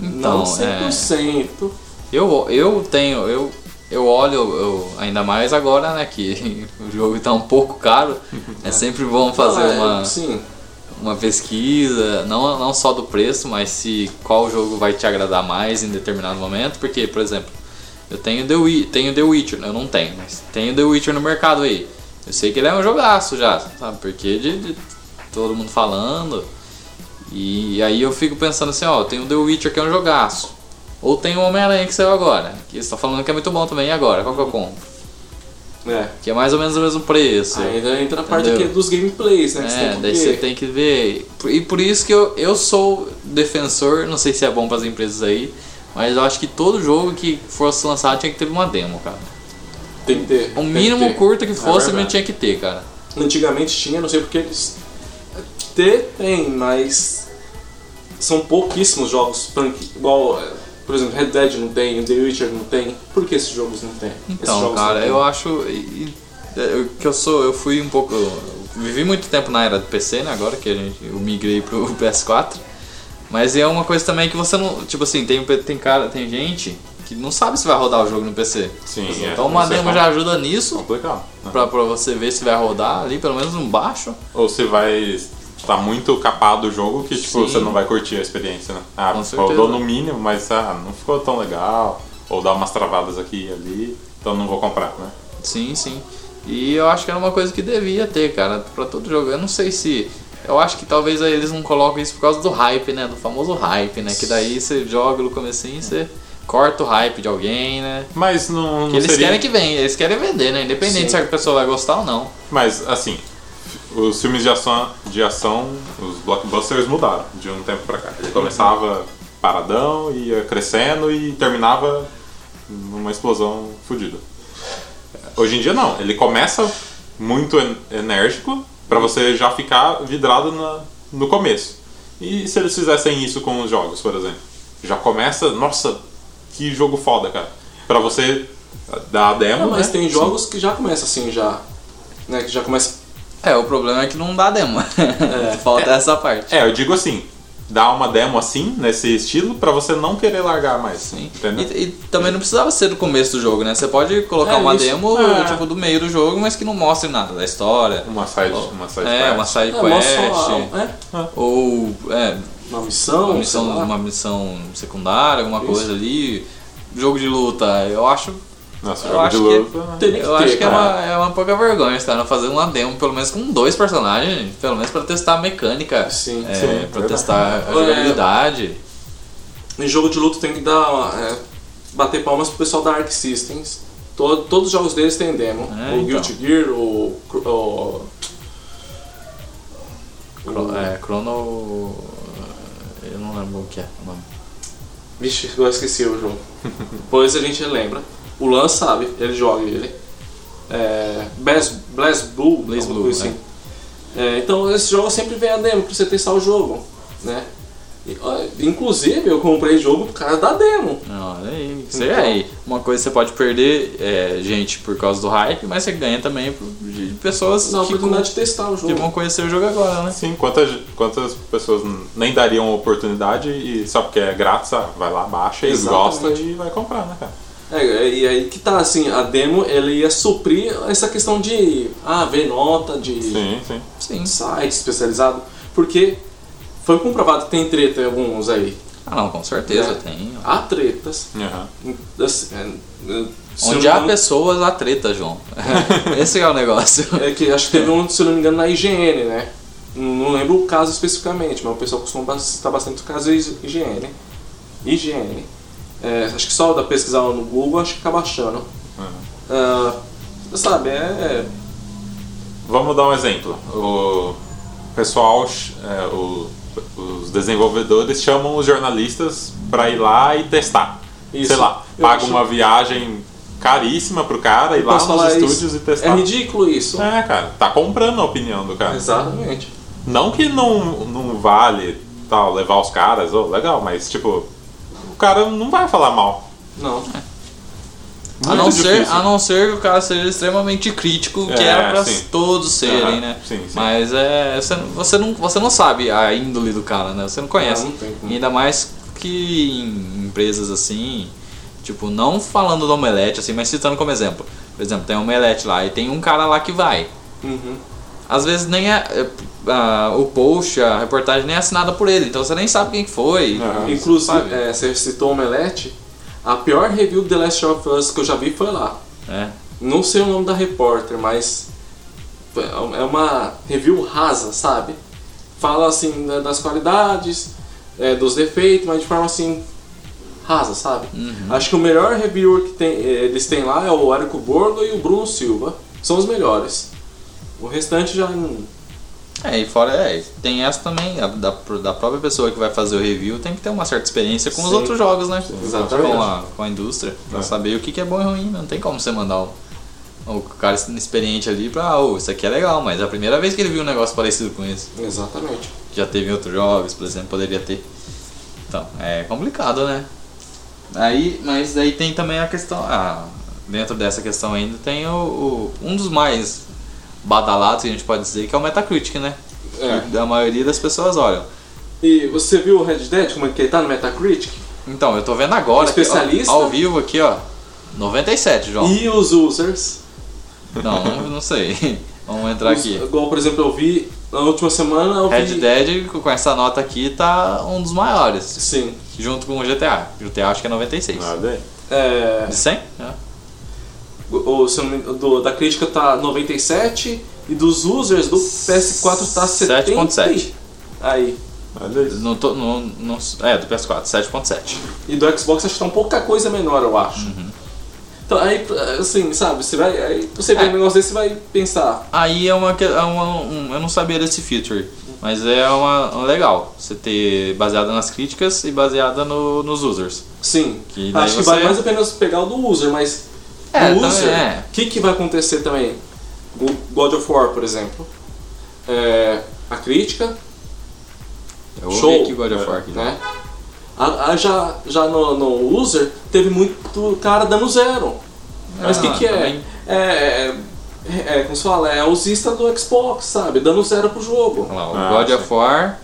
Então, não 100%. Eu, eu tenho, eu, eu olho eu, ainda mais agora, né, que o jogo tá um pouco caro. É sempre bom fazer Ah, é, uma, Sim, uma pesquisa, não, não só do preço, mas se qual jogo vai te agradar mais em determinado momento. Porque, por exemplo, eu tenho The, tenho The Witcher, eu não tenho, mas tenho The Witcher no mercado aí. Eu sei que ele é um jogaço já, sabe? Porque de, de todo mundo falando. E aí eu fico pensando assim, ó, tem o The Witcher que é um jogaço. Ou tem o Homem-Aranha que saiu agora, que você tá falando que é muito bom também, e agora? Qual que eu compro? É. Que é mais ou menos o mesmo preço. Ainda entra a parte aqui dos gameplays, né? você É, daí ver. você tem que ver. E por isso que eu, eu sou defensor, não sei se é bom para as empresas aí, mas eu acho que todo jogo que fosse lançado tinha que ter uma demo, cara. Tem que ter. O mínimo que ter. curto que É fosse, mas tinha que ter, cara. Antigamente tinha, não sei porque eles. Ter tem, mas. São pouquíssimos jogos franqui... igual. é, Por exemplo, Red Dead não tem, The Witcher não tem. Por que esses jogos não tem? Esses Então, jogos cara, eu acho eu- que eu sou, eu fui um pouco, vivi muito tempo na era do PC, né? Agora que a gente, eu migrei pro PS4. Mas é uma coisa também que você não, tipo assim, tem tem cara, tem gente que não sabe se vai rodar o jogo no PC. Sim, é. Então uma Isso é demo já ajuda nisso. complicado. né? Pra, pra você ver se vai rodar ali, pelo menos um baixo. Ou se vai tá muito capado o jogo que tipo, Sim. você não vai curtir a experiência, né? Ah, Com rodou no mínimo, mas ah, não ficou tão legal. Ou dá umas travadas aqui e ali, então não vou comprar, né? Sim, sim. E eu acho que era uma coisa que devia ter, cara, pra todo jogo. Eu não sei se. Eu acho que talvez aí eles não colocam isso por causa do hype, né? Do famoso hype, né? Que daí você joga no comecinho e você corta o hype de alguém, né? Mas não, Que não eles seria... querem que venha, eles querem vender, né? Independente Sim. se a pessoa vai gostar ou não. Mas assim, os filmes de ação, de ação, os blockbusters mudaram de um tempo pra cá. Ele começava paradão, ia crescendo e terminava numa explosão fodida. Hoje em dia não, ele começa muito en- enérgico pra você já ficar vidrado na- no começo. E se eles fizessem isso com os jogos, por exemplo? Já começa, nossa, que jogo foda, cara. Pra você dar a demo, Não, mas né? tem jogos que já começam assim já. Né? Que já começa. É, o problema é que não dá demo. Falta essa parte. É, eu digo assim, dá uma demo assim, nesse estilo, pra você não querer largar mais. Sim. Entendeu? E, e também não precisava ser do começo do jogo, né? Você pode colocar É, uma isso. demo, É. tipo, do meio do jogo, mas que não mostre nada da história. Uma side, uma side É, quest. uma side É, quest. só, é, Ou é, uma missão, uma, missão, uma missão secundária, alguma Isso. coisa ali. Jogo de luta, eu acho. Nossa, eu jogo acho de que luta. né? Que Eu ter, acho que é uma, é uma pouca vergonha caras fazer uma demo, pelo menos com dois personagens, pelo menos pra testar a mecânica. Sim, é, sim, pra verdade. testar a É. jogabilidade. Em jogo de luta tem que dar. é, bater palmas pro pessoal da Arc Systems. To- todos os jogos deles têm demo. É, o então. Guilty Gear, o. o Cro- É, Chrono. Eu não lembro o que é o nome. Vixe, eu esqueci o jogo. Depois a gente lembra. O Lan sabe, ele joga ele. É, Blaz, Blaz Blue, Blaze Blue, coisa assim. É, então esse jogo sempre vem a demo pra você testar o jogo. Né? Inclusive eu comprei jogo por causa da demo. Olha aí. Isso Então. aí. Uma coisa você pode perder é, gente por causa do hype, mas você ganha também por- de pessoas Na que, oportunidade de testar o que jogo. vão conhecer o jogo agora, né? Sim, quantas, quantas pessoas nem dariam oportunidade e só porque é grátis, ah, vai lá, baixa e Exatamente. gosta e vai comprar, né, cara? É, e aí que tá, assim, a demo ele ia suprir essa questão de ah, ver nota de Sim, sim. Sim. site especializado, porque foi comprovado que tem treta em alguns aí. Ah, não, com certeza É. tem. Há tretas. Aham. assim, é, é, Onde há engano, pessoas, há treta, João. Esse é o negócio. É que acho que teve um, se não me engano, na IGN, né? Não, lembro o caso especificamente, mas o pessoal costuma citar bastante o caso de IGN. IGN. É, acho que só da pesquisar no Google, acho que acaba achando. Ah, você sabe, é. Vamos dar um exemplo. O pessoal, é, o- os desenvolvedores chamam os jornalistas para ir lá e testar. Isso. Sei lá, paga acho- uma viagem caríssima pro cara ir lá nos estúdios isso? e testar. É ridículo isso. É, cara, tá comprando a opinião do cara. Exatamente. Não que não, não vale tal, levar os caras, oh, legal, mas tipo, o cara não vai falar mal. Não. A Muito não, ser, a não ser que o cara seja extremamente crítico, que É, era pra sim. todos serem, Aham, né? sim, sim. Mas é. Você, não- você, não, você não sabe a índole do cara, né? Você não conhece. Não, não tem como. Ainda mais que em empresas assim, tipo, não falando do omelete, assim, mas citando como exemplo. Por exemplo, tem um omelete lá e tem um cara lá que vai. Uhum. Às vezes nem é, é, a- o post, a reportagem nem é assinada por ele, então você nem sabe quem que foi. Aham. Inclusive, sabe? é, você citou o Omelete. A pior review de The Last of Us que eu já vi foi lá. É. Não sei o nome da repórter, mas é uma review rasa, sabe? fala assim da- das qualidades, é, dos defeitos, mas de forma assim rasa, sabe? Acho que o melhor reviewer que tem, eles têm lá é o Érico Borgo e o Bruno Silva. São os melhores. O restante já não. É, e fora, é, tem essa também, a- da, da própria pessoa que vai fazer o review tem que ter uma certa experiência com os Sim. outros jogos, né? exatamente. Com a, com a indústria, pra É. saber o que, que é bom e ruim. Não tem como você mandar o, o cara experiente ali pra, ah, ô, isso aqui é legal, mas é a primeira vez que ele viu um negócio parecido com isso. Exatamente. Já teve em outros jogos, por exemplo, poderia ter. Então, é complicado, né? Aí, mas aí tem também a questão, ah, dentro dessa questão ainda tem o, o- um dos mais badalados que a gente pode dizer que é o Metacritic, né? É. Que a maioria das pessoas olham. E você viu o Red Dead, como é que ele tá no Metacritic? Então, eu tô vendo agora, aqui, ó, Especialista? ao vivo aqui, ó, 97, João. E os users? Não, não, sei. Vamos entrar Os- aqui. Igual, por exemplo, eu vi na última semana. Eu Red vi, Dead, com essa nota aqui, tá um dos maiores. Sim. Junto com o GTA. GTA acho que é 96. Olha aí. É, De 100? É. o, se eu não me engano, do- da crítica tá 97 e dos users do PS4 tá 70. 7.7. Aí. Olha isso. Não tô, não, não, é, do PS4, 7.7. E do Xbox acho que tá um pouca coisa menor, eu acho. Uhum. Então aí, assim, sabe, você vai. Aí você vê É. um negócio desse, você vai pensar. Aí é uma, é uma um, eu não sabia desse feature, mas é uma, uma legal. Você ter baseada nas críticas e baseada no, nos users. Sim. Que acho que você- vale mais a pena pegar o do user, mas. É, o user, é. o que, que vai acontecer também? O God of War, por exemplo. É, a crítica, Eu Show, o God of War aqui. né? A, a- já já no, no user, teve muito cara dando zero. Mas o que, Ah, que é? também. é? É, é, como se fala, é usista do Xbox, sabe? Dando zero pro jogo. Olha lá, o Ah, God sim. of War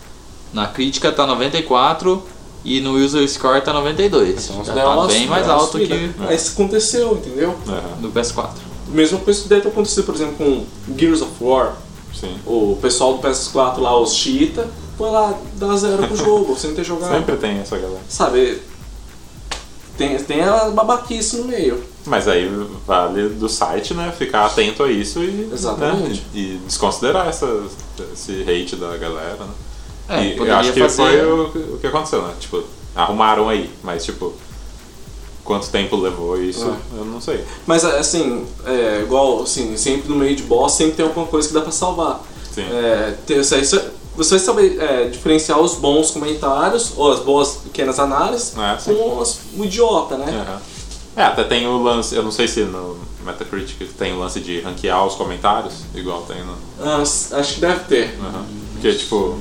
na crítica tá 94 e no user score tá 92. Então, tá uma- bem mais alto que Mas isso aconteceu, entendeu? É, do PS4. Mesma coisa que deve ter acontecido, por exemplo, com Gears of War. sim. O pessoal do PS4 lá, os Cheetah, foi lá dar zero pro jogo, sem ter jogado. Sempre tem essa galera. Sabe? Tem, tem a babaquice no meio. Mas aí vale do site, né? Ficar atento a isso e, Exatamente. né, e desconsiderar essa, esse hate da galera, né? É, e eu acho que fazer- foi o, o que aconteceu, né? Tipo, arrumaram aí, mas tipo, quanto tempo levou isso, É. eu não sei. Mas assim, é, igual assim, sempre no meio de boss sempre tem alguma coisa que dá pra salvar. Sim. É, tem- isso você vai saber é, diferenciar os bons comentários ou as boas pequenas análises É, com as, o idiota, né? Aham. É, até tem o lance, eu não sei se no Metacritic tem o lance de ranquear os comentários, igual tem no. Ah, acho que deve ter. Aham. Porque, tipo.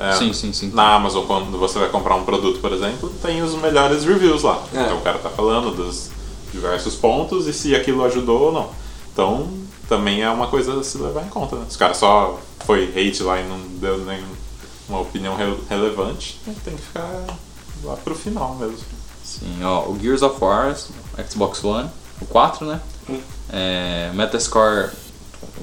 É, Sim, sim, sim. Na Amazon, quando você vai comprar um produto, por exemplo, tem os melhores reviews lá. É. Então o cara tá falando dos diversos pontos e se aquilo ajudou ou não. Então também é uma coisa a se levar em conta. Né? Se o cara só foi hate lá e não deu nenhuma opinião re- relevante, tem que ficar lá pro final mesmo. Sim, ó, o Gears of War, Xbox One, o 4, né? Hum. É, Metascore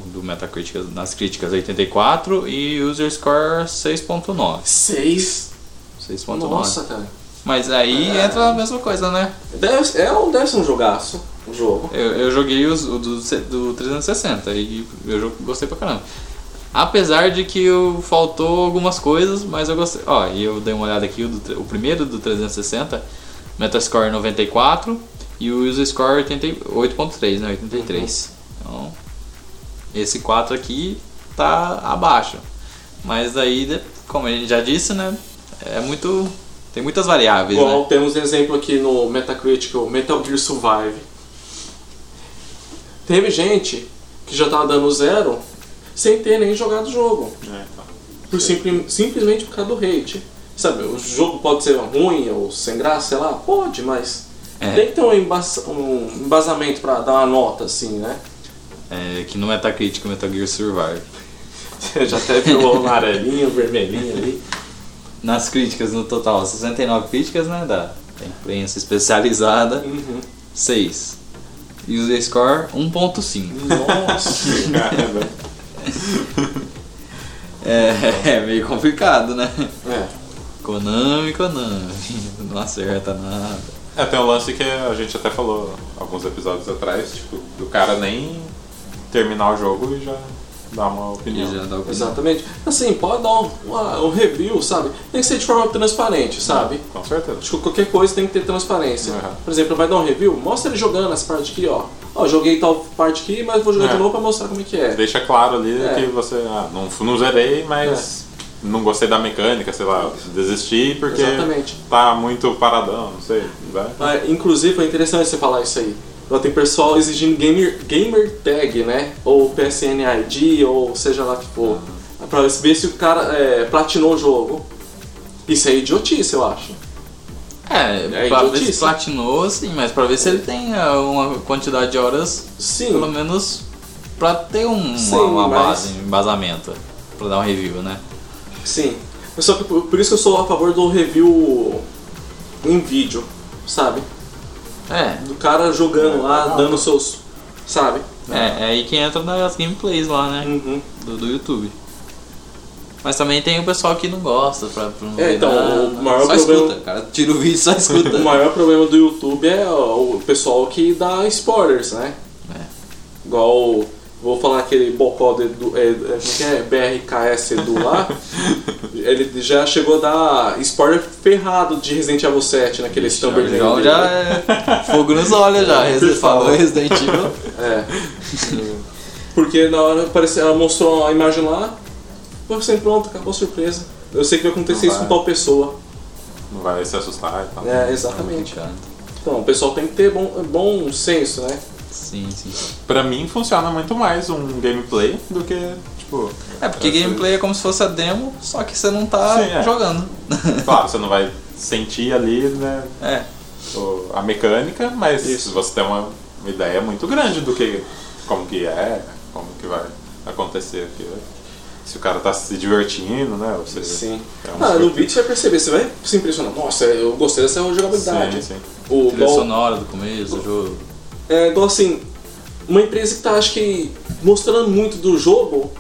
do Metacritic nas críticas 84 e User Score 6.9. Seis. 6.9. Nossa, cara. Mas aí É. entra a mesma coisa, né? Deve, é, um- deve ser um jogaço o jogo. Eu, eu joguei os, o do, do 360 e eu gostei pra caramba. Apesar de que eu, faltou algumas coisas, mas eu gostei. Ó, e eu dei uma olhada aqui, o, do o primeiro do 360, Metascore 94 e o User Score 88.3, né? 83. Então, esse 4 aqui tá abaixo. Mas aí, como a gente já disse, né? É muito. Tem muitas variáveis, Igual né? temos um exemplo aqui no Metacritic, o Metal Gear Survive. Teve gente que já tava dando zero sem ter nem jogado o jogo. É, tá. Por simpli- simplesmente por causa do hate. Sabe, o jogo pode ser ruim ou sem graça, sei lá, pode, mas É. tem que ter um, embas- um embasamento pra dar uma nota assim, né? É, que no Metacritic o Metal Gear Survive. Você já até viu o amarelinho, o vermelhinho ali. Nas críticas, no total, 69 críticas, né? Da, da imprensa especializada, Uhum. 6. User score 1.5. Nossa! Caramba. É, é meio complicado, né? é. Konami, Konami. Não acerta nada. É, tem um lance que a gente até falou alguns episódios atrás, tipo, do cara nem terminar o jogo e já dar uma opinião. Já dá opinião. Exatamente. Assim, pode dar um, uma- um review, sabe? Tem que ser de forma transparente, sabe? Com certeza. Acho que qualquer coisa tem que ter transparência. Uhum. Por exemplo, vai dar um review, mostra ele jogando essa parte aqui, ó. Ó, joguei tal parte aqui, mas vou jogar É. de novo pra mostrar como é que é. Deixa claro ali É. que você. Ah, não, não zerei, mas não gostei da mecânica, sei lá, desisti porque Exatamente. tá muito paradão, não sei. Vai. Ah, inclusive, é interessante você falar isso aí. Agora tem pessoal exigindo gamer, gamer tag, né? Ou PSN ID, ou seja lá que for. Pra ver se o cara é, platinou o jogo. Isso é idiotice, eu acho. É, É pra ver idiotice. se platinou, sim, mas pra ver se ele tem ah, uma quantidade de horas, Sim. pelo menos, pra ter um, Sim, uma, uma mas- base, um embasamento, pra dar um review, né? Sim. Só que por, por isso que eu sou a favor do review em vídeo, sabe? É, Do cara jogando lá, dando seus. Sabe? é, é aí que entra nas gameplays lá, né? Uhum. Do, do YouTube. Mas também tem o pessoal que não gosta, pra, pra não É, ver então, nada. o maior só problema- escuta, cara. Tira o vídeo e só escuta. O maior problema do YouTube é o pessoal que dá spoilers, né? É. Igual, vou falar aquele bocó do é, é, que é? BRKS Edu lá. ele já chegou a dar spoiler ferrado de Resident Evil 7 naquele Stumber Então já é fogo nos olhos já. Pessoal. Falou Resident Evil. É. Porque na hora apareceu, ela mostrou a imagem lá, pô, sempre pronto, acabou a surpresa. Eu sei que vai acontecer isso com tal pessoa. Não vai se assustar e tal. É, exatamente. Então, o pessoal tem que ter bom, bom senso, né? Sim, sim. Pra mim funciona muito mais um gameplay do que, tipo. É porque gameplay é como se fosse a demo, só que você não tá Sim, é. jogando. Claro, você não vai sentir ali, né, É. a mecânica, mas Isso. você tem uma, ideia muito grande do que. como que é, como que vai acontecer aquilo. Se o cara tá se divertindo, né? Você, Sim. é um Ah, no vídeo você vai perceber, você vai se impressionar. Nossa, eu gostei dessa jogabilidade. Sim, sim. O, Trilha igual, sonora do começo do jogo. É, igual assim, uma empresa que tá, acho que, mostrando muito do jogo,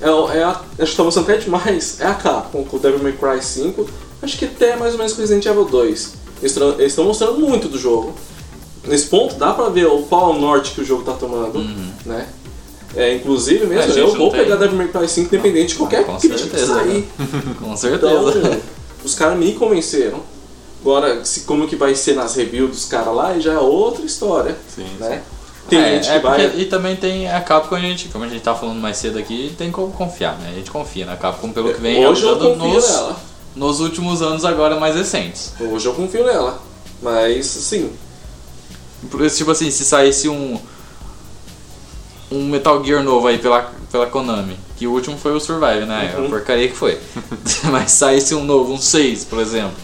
é, é a, acho que tá mostrando até demais, é a Capcom com o Devil May Cry 5, acho que até mais ou menos com Resident Evil 2. Eles tão- eles estão mostrando muito do jogo. Nesse ponto dá pra ver o qual o norte que o jogo tá tomando, né? É, inclusive mesmo, É, gente eu não vou tem- pegar Devil May Cry 5 independente de qualquer com crítica que sair. Com Então, certeza. os caras me convenceram. Agora, se, como que vai ser nas reviews dos caras lá, já é outra história, Sim, né? Tem É, gente é que vai... porque- E também tem a Capcom, a gente, como a gente tá falando mais cedo aqui, tem como confiar, né? A gente confia na Capcom pelo que vem Hoje eu confio nos, nela. nos últimos anos agora mais recentes. Hoje eu confio nela. Mas, Porque, Tipo assim, se saísse um um Metal Gear novo aí pela, pela Konami, que o último foi o Survive, né? É Uhum. a porcaria que foi. Mas saísse um novo, um 6, por exemplo.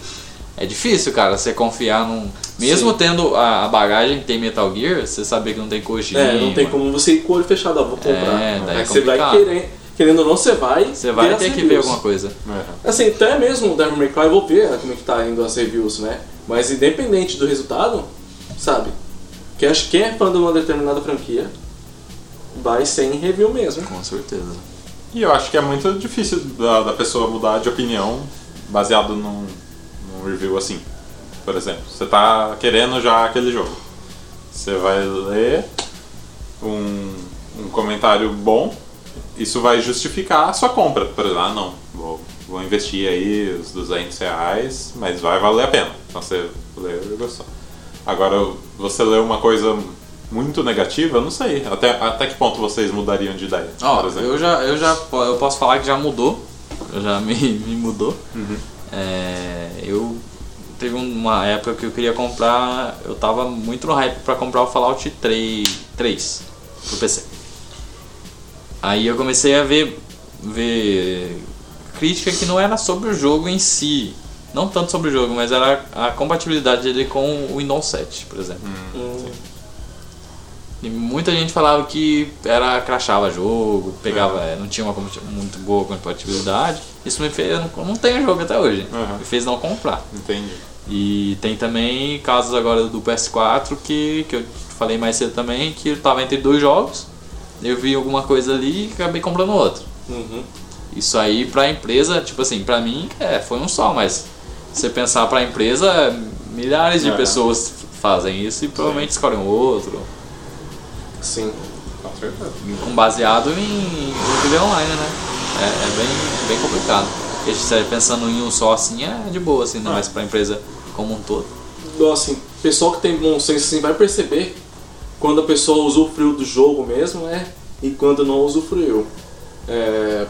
É difícil, cara, você confiar num. Mesmo Sim. tendo a, a bagagem que tem Metal Gear, você saber que não tem Kojima. é, não tem como você ir com o olho fechado, ó, vou comprar. É, daí é você vai querer, querendo ou não, você vai Você vai ter que ver alguma coisa. É. Assim, até mesmo o Devil May Cry, eu vou ver como é que tá indo as reviews, né? Mas independente do resultado, sabe? Quem, acha- quem é fã de uma determinada franquia, vai sem review mesmo. Com certeza. E eu acho que é muito difícil da, da pessoa mudar de opinião baseado num, num review assim. Por exemplo, você tá querendo já aquele jogo. Você vai ler um, um comentário bom, isso vai justificar a sua compra. Por exemplo, ah não, vou, vou investir aí os 200 reais, mas vai valer a pena. Então você leu e gostou. Agora, você lê uma coisa muito negativa, eu não sei. Até, até que ponto vocês mudariam de ideia? Ó, eu já, eu já eu posso falar que já mudou. Eu já me, me mudou. Uhum. É, eu teve uma época que eu queria comprar, eu tava muito no hype pra comprar o Fallout 3, 3 pro PC. Aí eu comecei a ver ver crítica que não era sobre o jogo em si, não tanto sobre o jogo, mas era a compatibilidade dele com o Windows 7, por exemplo. Hum, E muita gente falava que era crachava jogo, pegava, é, não tinha uma muito boa compatibilidade. Isso me fez, eu não, não tenho jogo até hoje, Uhum. me fez não comprar. Entendi. E tem também casos agora do PS4 que, que eu falei mais cedo também, que eu tava entre dois jogos, eu vi alguma coisa ali e acabei comprando outro. uhum. Isso aí pra empresa, tipo assim, pra mim é, foi um só, mas se você pensar pra empresa, milhares de pessoas fazem isso e provavelmente escolhem outro. Sim. certeza. com baseado em, multiplayer online, né? É, é bem, bem complicado. Porque se pensando em um só assim é de boa, assim, não Ah. mais pra empresa como um todo. Assim, pessoal que tem bom senso assim, vai perceber quando a pessoa usufruiu do jogo mesmo, né? E quando não usufruiu. É,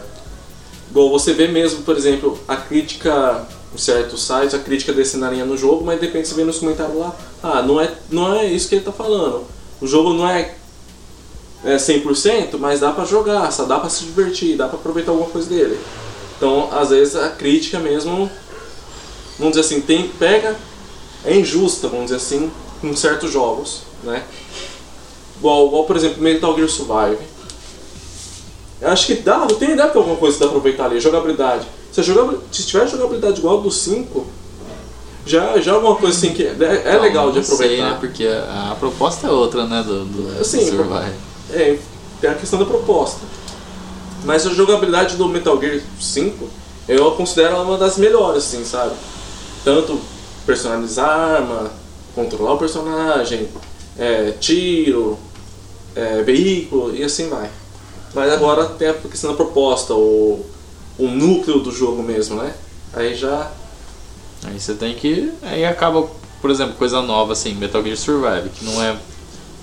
igual você vê mesmo, por exemplo, a crítica em certos sites, a crítica descenaria no jogo, mas de repente você vê nos comentários lá, ah, não é, não é isso que ele tá falando. O jogo não é, é 100%, mas dá pra jogar, só dá pra se divertir, dá pra aproveitar alguma coisa dele. Então, às vezes a crítica mesmo, vamos dizer assim, tem pega é injusta, vamos dizer assim, com certos jogos, né? Igual, igual por exemplo, Metal Gear Survive. Eu acho que dá, tem, deve ter alguma coisa que dá pra aproveitar ali, jogabilidade. Se, a jogabil- se tiver jogabilidade igual do 5, já, já é alguma coisa assim que é, é legal de Não sei, aproveitar. né? Porque a, a proposta é outra, né? Do, do, Sim, do Survive. É, tem a questão da proposta. Mas a jogabilidade do Metal Gear 5, eu considero uma das melhores, assim, sabe? Tanto personalizar arma, controlar o personagem, é, tiro, é, veículo e assim vai. Mas agora tem a questão da proposta, o, o núcleo do jogo mesmo, né? Aí já. Aí você tem que. Aí acaba, por exemplo, coisa nova assim, Metal Gear Survive, que não é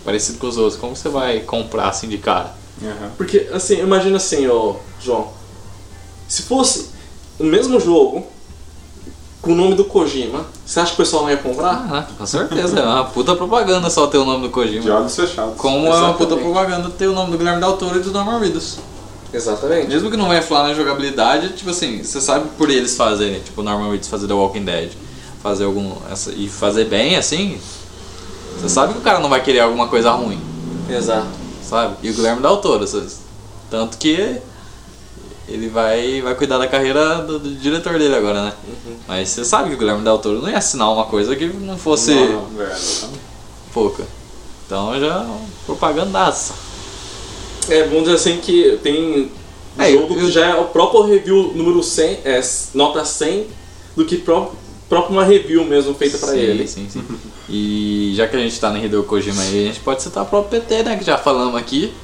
parecido com os outros. Como você vai comprar assim de cara? Aham. Porque, assim, imagina assim, ó, João. Se fosse o mesmo jogo com o nome do Kojima, você acha que o pessoal não ia comprar? Ah, com certeza, é uma puta propaganda só ter o nome do Kojima. De olhos fechados. Como é uma puta Exatamente. propaganda ter o nome do Guilherme Del Toro e do Norman Reedus. Exatamente. Mesmo que não vai falar na jogabilidade, tipo assim, você sabe por eles fazerem, tipo o Norman Reedus fazer The Walking Dead, fazer algum. Essa, e fazer bem assim, você sabe que o cara não vai querer alguma coisa ruim, Exato. sabe? E o Guilherme Del Toro, vocês- tanto que ele vai, vai cuidar da carreira do, do diretor dele agora, né? Mas você sabe que o Guilherme Del Toro não ia assinar uma coisa que não fosse Não, pouca. Então já propagandaça. É, vamos dizer assim que tem um É, jogo eu- que já é o próprio review número 100, é, nota 100, do que pró próprio uma review mesmo feita pra sim, ele. Sim, sim. E já que a gente tá no Hideo Kojima aí, a gente pode citar o próprio PT, né? Que já falamos aqui.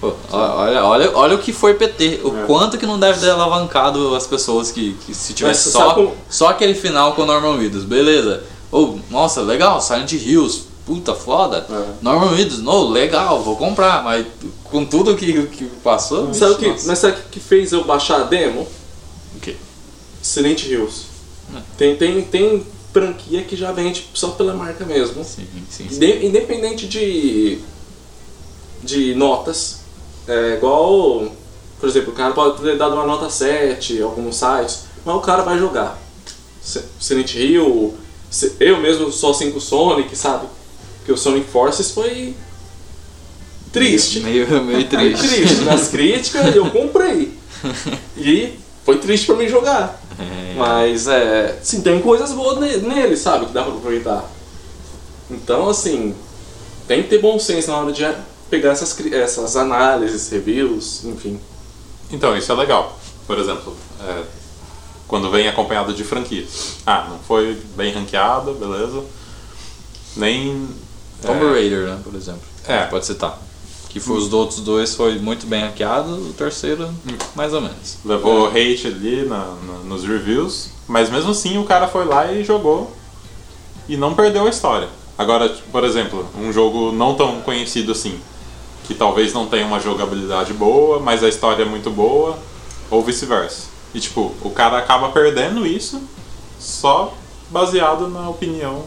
Pô, olha, olha, olha o que foi PT, o É. quanto que não deve ter alavancado as pessoas que, que se tivesse Mas só, como- só aquele final com o Norman Reedus, beleza. Ou, nossa, legal, Silent Hills, puta foda. É. Norman Reedus, no, legal, vou comprar, mas com tudo que, que passou. Sabe o vixe, que, nossa. mas sabe o que fez eu baixar a demo? O quê? Silent Hills. Tem, tem, tem franquia que já vende só pela marca mesmo. Sim, sim, sim. Inde- Independente de, de notas, é igual, por exemplo, o cara pode ter dado uma nota 7 em alguns sites, mas o cara vai jogar. Silent Hill, eu mesmo sou assim com o Sonic, sabe? Porque o Sonic Forces foi triste. Meio, meio triste. triste. Nas críticas eu comprei. E foi triste pra mim jogar. É, Mas é. Sim, tem coisas boas ne- nele, sabe? Que dá pra aproveitar. Então, assim. Tem que ter bom senso na hora de pegar essas, essas análises, reviews, enfim. Então, isso é legal. Por exemplo, é, quando vem acompanhado de franquia. Ah, não foi bem ranqueado, beleza. Nem. Tomb é, Raider, né, por exemplo. É. Pode citar. Que foi os outros dois foi muito bem hackeado, o terceiro mais ou menos. Levou hate ali na- na- nos reviews, mas mesmo assim o cara foi lá e jogou e não perdeu a história. Agora, tipo, por exemplo, um jogo não tão conhecido assim, que talvez não tenha uma jogabilidade boa, mas a história é muito boa, ou vice-versa. E tipo, o cara acaba perdendo isso só baseado na opinião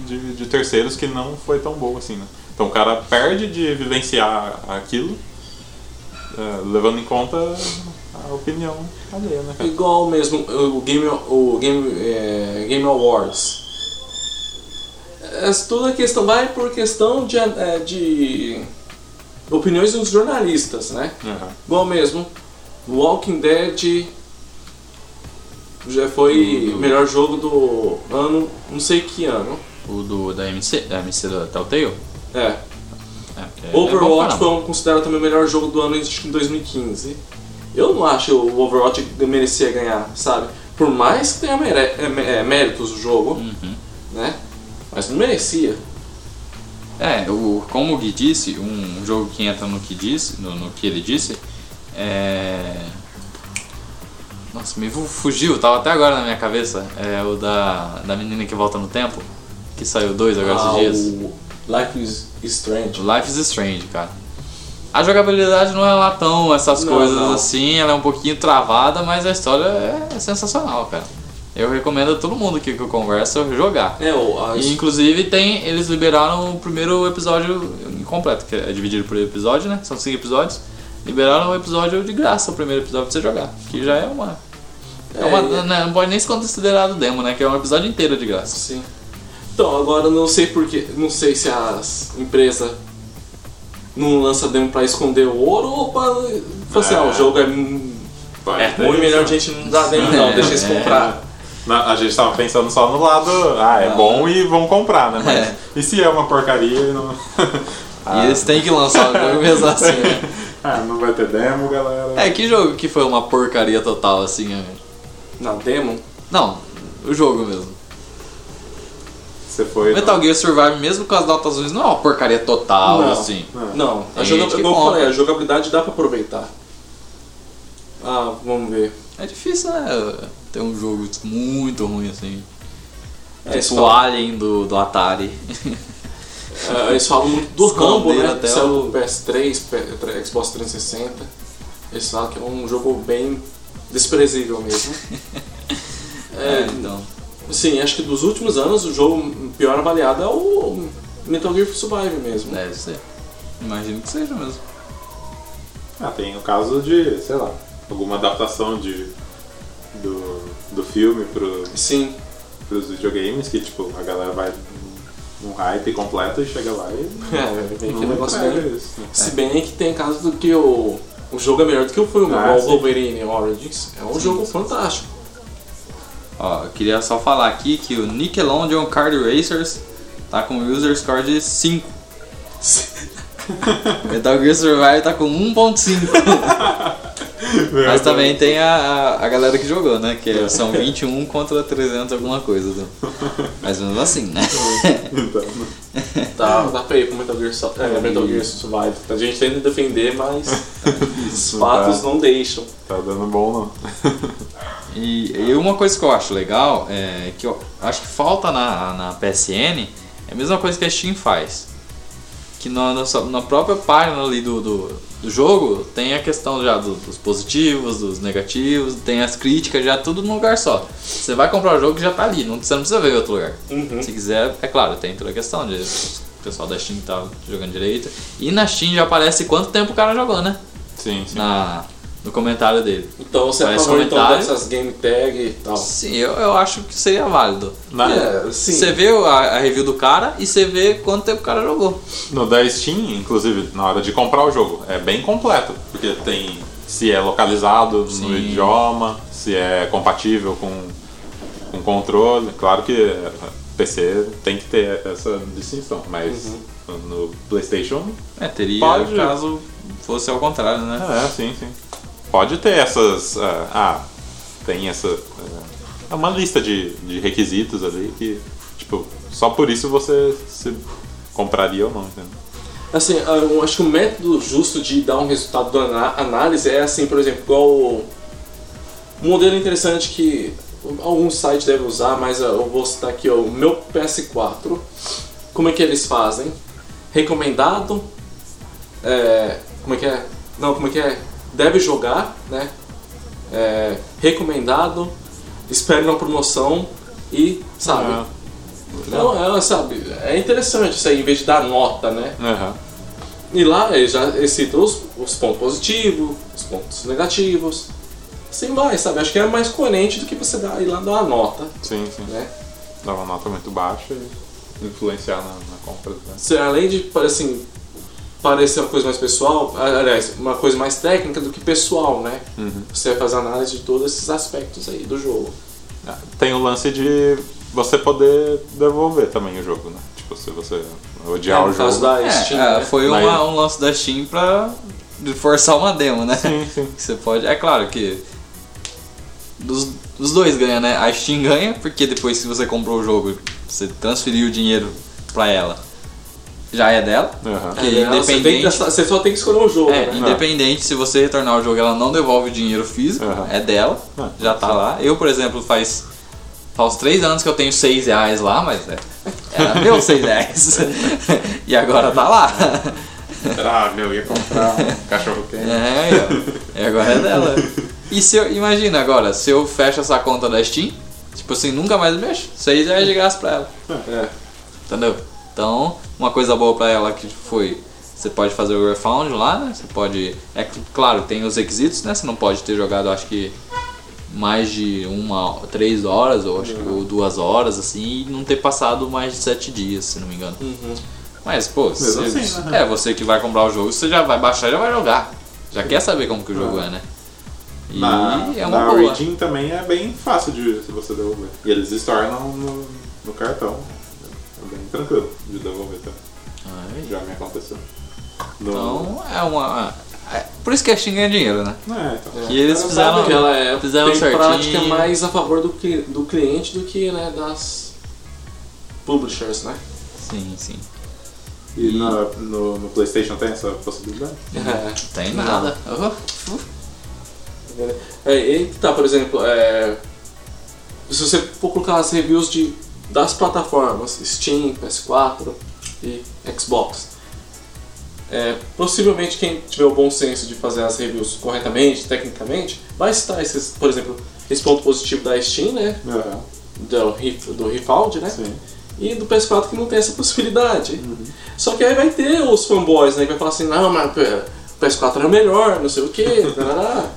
de, de terceiros que não foi tão boa assim, né? Então o cara perde de vivenciar aquilo, é, levando em conta a opinião alheia, né, cara? Igual mesmo o Game, o Game, é, Game Awards. É, toda a questão vai por questão de, é, de opiniões dos jornalistas, né? Aham. Igual mesmo, Walking Dead já foi Do- melhor jogo do ano, não sei que ano. O do, da MC, da MC da Telltale. É. É, que é Overwatch foi um- considerado também o melhor jogo do ano acho que em 2015. Eu não acho o Overwatch que merecia ganhar, sabe? Por mais que tenha é, é, méritos o jogo, Uhum. né? Mas não merecia. É, o, como o Gui disse, um jogo que entra no que disse, no, no que ele disse, é. Nossa, me fu- fugiu, tava até agora na minha cabeça. É o da, da menina que volta no tempo, que saiu dois agora Ah, esses dias. o Life is Strange. Life is Strange, cara. A jogabilidade não é lá tão essas Não, coisas não. assim, ela é um pouquinho travada, mas a história é sensacional, cara. Eu recomendo a todo mundo que, que eu converso jogar. É, o, a, E inclusive tem, eles liberaram o primeiro episódio incompleto, que é dividido por episódio, né? São cinco episódios. Liberaram o episódio de graça, o primeiro episódio pra você jogar. Que já é uma. É uma É, né, não pode nem ser considerado demo, né? Que é um episódio inteiro de graça. Sim. Então, agora não sei porque. Não sei se as empresas não lançam demo pra esconder o ouro ou pra. Falar assim, É. ah, o jogo é, Pode é ruim, melhor a né? gente não dar demo, não, É, deixa eles é. comprar. Na- a gente tava pensando só no lado, ah, é Ah. bom e vão comprar, né? Mas É. e se é uma porcaria e não. E eles têm que lançar o jogo mesmo assim, né? ah, não vai ter demo, galera. É, que jogo que foi uma porcaria total, assim? é? Na demo? Não, o jogo mesmo. Você foi. Metal Gear Survive, mesmo com as notas ruins, não é uma porcaria total, Não. assim. Não. Não, a, joga... falei, a jogabilidade dá pra aproveitar. Ah, vamos ver. É difícil, né? Ter um jogo muito ruim, assim. É, tipo o Alien do, do Atari. É, eles falam muito do Rambo, né? até saiu o- no PS3, P- Xbox 360. Eles falam que é um jogo bem desprezível mesmo. É, É, então. Sim, acho que dos últimos anos o jogo pior avaliado é o Metal Gear Survive mesmo. Deve ser. Imagino que seja mesmo. Ah, tem o caso de, sei lá, alguma adaptação de, do, do filme pro, Sim, pros videogames que, tipo, a galera vai num hype completo e chega lá e. é, vem não aquele negócio bem. isso, né? Se bem que tem casos do que o, o jogo é melhor do que o filme, Ah, o sim. Wolverine Origins. É um jogo fantástico. Ó, eu queria só falar aqui que o Nickelodeon Card Racers tá com user score de 5. Metal Gear Survive tá com 1.5. Mas também tem a, a, galera que jogou, né? Que é- são 21 contra 300 alguma coisa. Mas mesmo assim, né? Então, Dá, dá pra ir pro Metal Gear, Su- é, Metal Gear Survive. A gente tenta defender, mas os Não fatos dá. não deixam. tá dando bom não. E, e uma coisa que eu acho legal é que eu acho que falta na, na PSN é a mesma coisa que a Steam faz. Que na, sua- na própria página ali do, do, do jogo tem a questão já do- dos positivos, dos negativos, tem as críticas, já tudo num lugar só. Você vai comprar o jogo já tá ali, não, você não precisa ver em outro lugar. Uhum. Se quiser, é claro, tem toda a questão de o pessoal da Steam tá jogando direito. E na Steam já aparece quanto tempo o cara jogou, né? Sim, sim. Na, no comentário dele. Então você é Parece favor então, comentário. dessas game tag e tal. Sim, eu, eu acho que seria válido. Na- É, sim. Você vê a, a review do cara e você vê quanto tempo o cara jogou. No da Steam, inclusive, na hora de comprar o jogo, é bem completo, porque tem se é localizado no Sim. idioma, se é compatível com, com controle. Claro que é, PC tem que ter essa distinção, mas no PlayStation, É, teria Pode. caso fosse ao contrário, né? é, sim, sim. Pode ter essas. ah, ah, tem essa. É uma lista de, de requisitos ali que, tipo, só por isso você se compraria ou não, entendeu? Assim, eu acho que o método justo de dar um resultado da análise é assim, por exemplo, igual o- um modelo interessante que alguns sites devem usar, mas eu vou citar aqui ó, o meu PS4. Como é que eles fazem? Recomendado. é, como é que é? Não, como é que é? Deve jogar, né? É, recomendado. Espere uma promoção e, sabe? Não, é, sabe? É interessante isso aí, em vez de dar nota, né? aham. E lá ele já cita os, os pontos positivos, os pontos negativos. Assim vai, sabe? Acho que é mais coerente do que você dar, ir lá dar uma nota, Sim, sim. né? Dar uma nota muito baixa e influenciar na, na compra. Né? Além de, assim, parecer uma coisa mais pessoal, aliás, uma coisa mais técnica do que pessoal, né? Uhum. Você vai fazer análise de todos esses aspectos aí do jogo. Ah, Tem o lance de você poder devolver também o jogo, né? Tipo, se você odiar É, o jogo. da É, Steam, é, né? foi uma- um lance da Steam pra forçar uma demo, né? Sim, sim. Você pode. É claro que. Dos, os dois ganham, né? A Steam ganha, porque depois que você comprou o jogo, você transferiu o dinheiro pra ela. Já é dela. Aham. Que É, você, tem que independente- você só tem que escolher um jogo. É, né? independente se você retornar o jogo, ela não devolve o dinheiro físico, Aham. é dela, Ah, já tá lá. Eu, por exemplo, faz faz três anos que eu tenho seis reais lá, mas é, era meu seis reais. e agora tá lá. Ah, meu, ia comprar um cachorro quente. É, ó. e agora é dela. E se eu, imagina agora, se eu fecho essa conta da Steam, tipo assim, nunca mais mexo, seis reais de graça pra ela. É. Entendeu? Então, uma coisa boa pra ela que foi. Você pode fazer o refund lá, né? Você pode. É cl- claro, tem os requisitos, né? Você não pode ter jogado, acho que mais de uma, três horas ou acho que ou duas horas assim e não ter passado mais de sete dias, se não me engano. Uhum. Mas pô, você, assim, né? é você que vai comprar o jogo, você já vai baixar e já vai jogar. Já quer saber como que o jogo é, né? E Na, é uma na boa. Origin também é bem fácil de se você devolver. E eles estornam no, no cartão. É tranquilo de devolver, tá? Aí. Já me aconteceu. No, Então é uma. é- por isso que a Steam ganha dinheiro, né? É, então. Que eles fizeram. que ela é, fizeram tem certinho. prática mais a favor do, cli- do cliente do que né, das publishers, né? Sim, sim. E no, no, no PlayStation tem essa possibilidade? É. Tem nada. Oh, É, e tá, por exemplo, é, se você for colocar as reviews de, das plataformas Steam, PS4 e Xbox, é, possivelmente quem tiver o bom senso de fazer as reviews corretamente, tecnicamente, vai citar esses, por exemplo, esse ponto positivo da Steam, né? Aham, Do, do refund, né? sim. E do PS4 que não tem essa possibilidade. Só que aí vai ter os fanboys, né? Que vai falar assim, não, mas o PS4 é melhor, não sei o que, É, tá,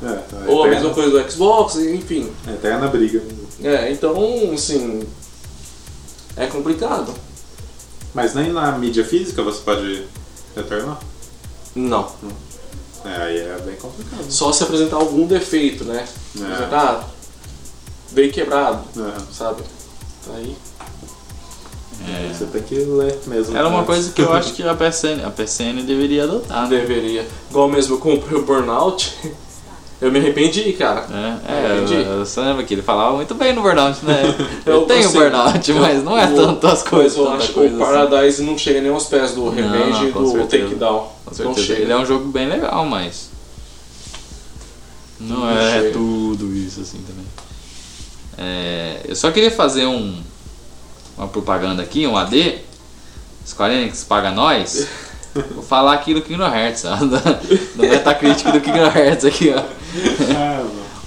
ou a mesma coisa do Xbox, enfim. Eterna briga. É, então, assim, é complicado. Mas nem na mídia física você pode retornar? Não. É, aí é bem complicado. Só se apresentar algum defeito, né? Por É. exemplo, ah, veio quebrado, É. sabe? Aí, Você tem que ler mesmo. Era uma coisa que eu acho que a PSN, a PSN deveria adotar, né? deveria. Igual mesmo eu comprei o Burnout, eu me arrependi, cara. É, é você lembra que ele falava muito bem no burnout, né? Eu, Eu tenho assim, burnout, eu- mas não é o- tanto as coisas. Mas eu acho que o assim. Paradise não chega nem aos pés do Revenge e do certeza. Takedown. Com Não chega. Ele é um jogo bem legal, mas. Não, Não é chega. tudo isso assim também. É, eu só queria fazer um uma propaganda aqui, um AD. Square Enix paga nós. Vou falar aqui do Kingdom Hearts, ó, do Metacritic do Kingdom Hearts aqui, ó.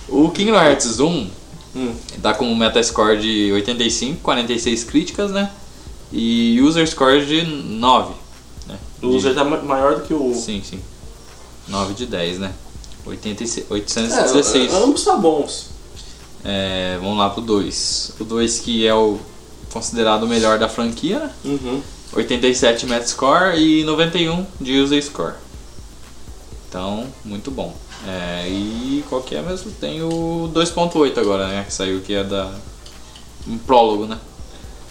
O Kingdom Hearts 1 Hum. tá com um Metascore de 85, 46 críticas, né? E User Score de 9. Né? O user tá ma- maior do que o. Sim, sim. 9 de 10, né? 86, É, 816. ambos tá bons. É, vamos lá pro 2. O 2 que é o considerado o melhor da franquia, né? Uhum. 87 Metascore e 91 de User Score. Então, muito bom. É, e qual que é mesmo? Tem o 2.8 agora, né? Que saiu que é da. Um prólogo, né?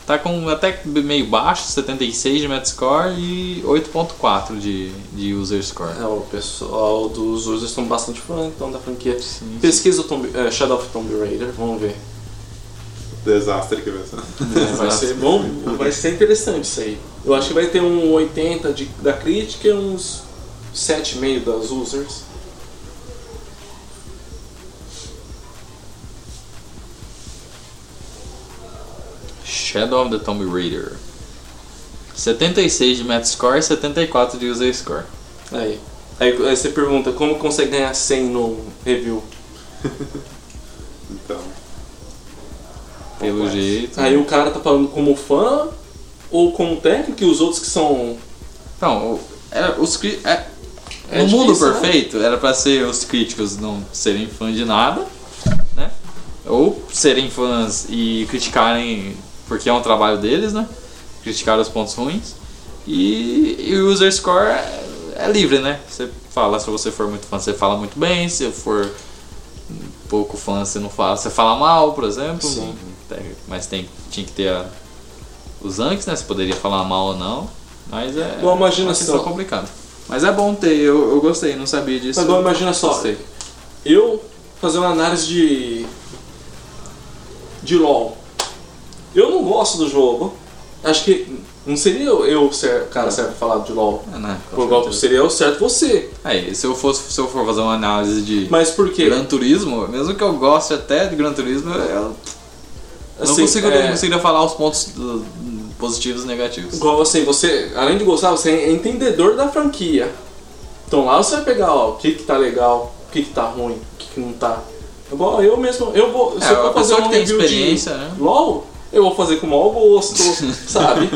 Tá com até meio baixo, 76 de Metascore e 8.4 de, de User Score. É, o pessoal dos users estão bastante fã então da franquia. Sim, Pesquisa o Tomb, é, Shadow of Tomb Raider, vamos ver. Desastre que vai ser. Vai ser bom, vai ser interessante isso aí. Eu acho que vai ter um 80 de, da crítica e uns 7,5 das users. Shadow of the Tomb Raider. 76 de Metascore e 74 de User Score. Aí. Aí, aí você pergunta como consegue ganhar 100 no review. Então. Pelo jeito. Aí o cara tá falando como fã ou como técnico e os outros que são. Então, o- era, os cri- é- É no mundo difícil, né? perfeito era pra ser os críticos não serem fãs de nada, né? Ou serem fãs e criticarem porque é um trabalho deles, né? Criticar os pontos ruins. E, e o user score é, é livre, né? Você fala, se você for muito fã, você fala muito bem, se for pouco fã, você não fala, você fala mal, por exemplo. Sim. Mas tem, tinha que ter a- os ranks, né? Você poderia falar mal ou não. Mas é Bom, imagina só. complicada. Mas é bom ter, eu, eu gostei, não sabia disso. Agora imagina só, Gostei. eu fazer uma análise de. de LOL. Eu não gosto do jogo, Acho que não seria eu, ser, cara certo pra falar de LoL. É, né? Por certeza. seria eu certo você. Aí, se eu fosse, se eu for fazer uma análise de Mas por quê? Gran Turismo, mesmo que eu goste até de Gran Turismo, eu não Assim, consigo, é, não conseguiria falar os pontos positivos e negativos. Igual assim, você, além de gostar, você é entendedor da franquia. Então lá você vai pegar ó, o que, que tá legal, o que, que tá ruim, o que, que não tá. Igual eu mesmo, eu vou. Se É, eu for fazer um que tem review experiência, de né? LOL, eu vou fazer com o maior gosto, sabe?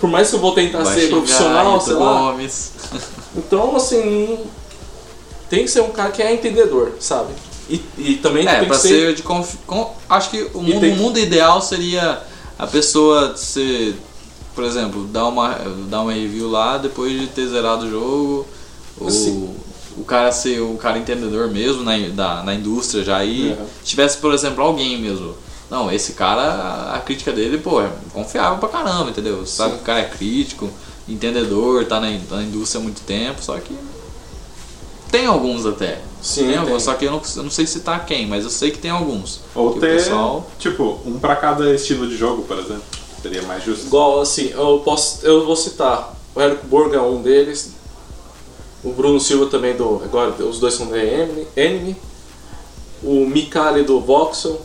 Por mais que eu vou tentar Vai ser xingar profissional, sei lá. Gomes. Então, assim, tem que ser um cara que é entendedor, sabe? E, e também É, tem pra que ser, ser. de confi... com- Acho que o mundo, tem o mundo ideal seria a pessoa ser, por exemplo, dar uma, dar uma review lá depois de ter zerado o jogo. Ou Assim. o cara ser o cara entendedor mesmo na, da, na indústria já aí. É. Se tivesse, por exemplo, alguém mesmo. Não, esse cara, a crítica dele, pô, é confiável pra caramba, entendeu? Sabe que o cara é crítico, entendedor, tá na, na indústria há muito tempo, só que. Tem alguns até. Sim, tem alguns, tem. só que eu não, eu não sei citar quem, mas eu sei que tem alguns. Ou ter, pessoal- tipo, um pra cada estilo de jogo, por exemplo. Seria mais justo. Igual assim, eu posso. Eu vou citar. O Érico Borga é um deles. O Bruno Silva também do. Agora os dois são da Enemy. Enemy. O Mikali do Voxel.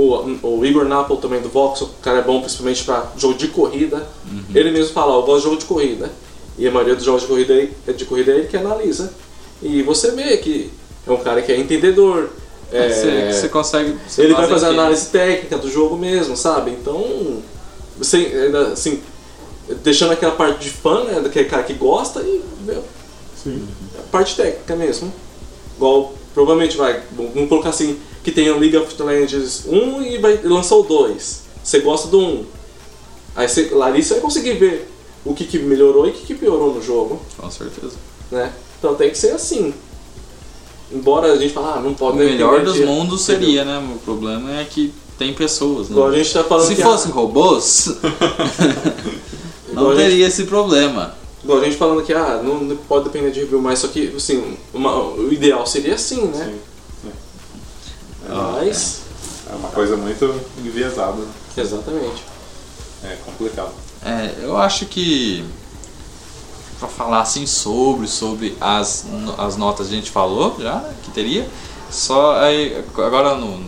O, o Igor Napol também do Voxel. O cara é bom principalmente pra jogo de corrida. Ele mesmo fala, ó, eu gosto de jogo de corrida. E a maioria dos jogos de corrida é de corrida é ele que analisa. E você vê que é um cara que é entendedor. é, Você, você consegue. você ele vai faz fazer aquele- análise técnica do jogo mesmo, sabe? Então, você, ainda, assim, deixando aquela parte de fã, né, daquele cara que gosta e meu, Sim. a parte técnica mesmo. Igual, provavelmente vai, vamos colocar assim, que tem o League of Legends 1 e vai lançar o 2. Você gosta do 1. Aí você, você vai conseguir ver o que, que melhorou e o que, que piorou no jogo, Com certeza. né? Então tem que ser assim. Embora a gente fale, ah, não O pode melhor depender dos mundos seria, né? O problema é que tem pessoas, né? Igual a gente tá falando Se que, fossem ah, robôs, não a gente- teria esse problema. Igual a gente falando que ah, não não pode depender de review, mas só que assim, uma- o ideal seria assim, né? Sim. Mas. É uma coisa muito enviesada. Exatamente. É complicado. É, eu acho que pra falar assim sobre sobre as, as notas a gente falou já né, que teria só aí agora no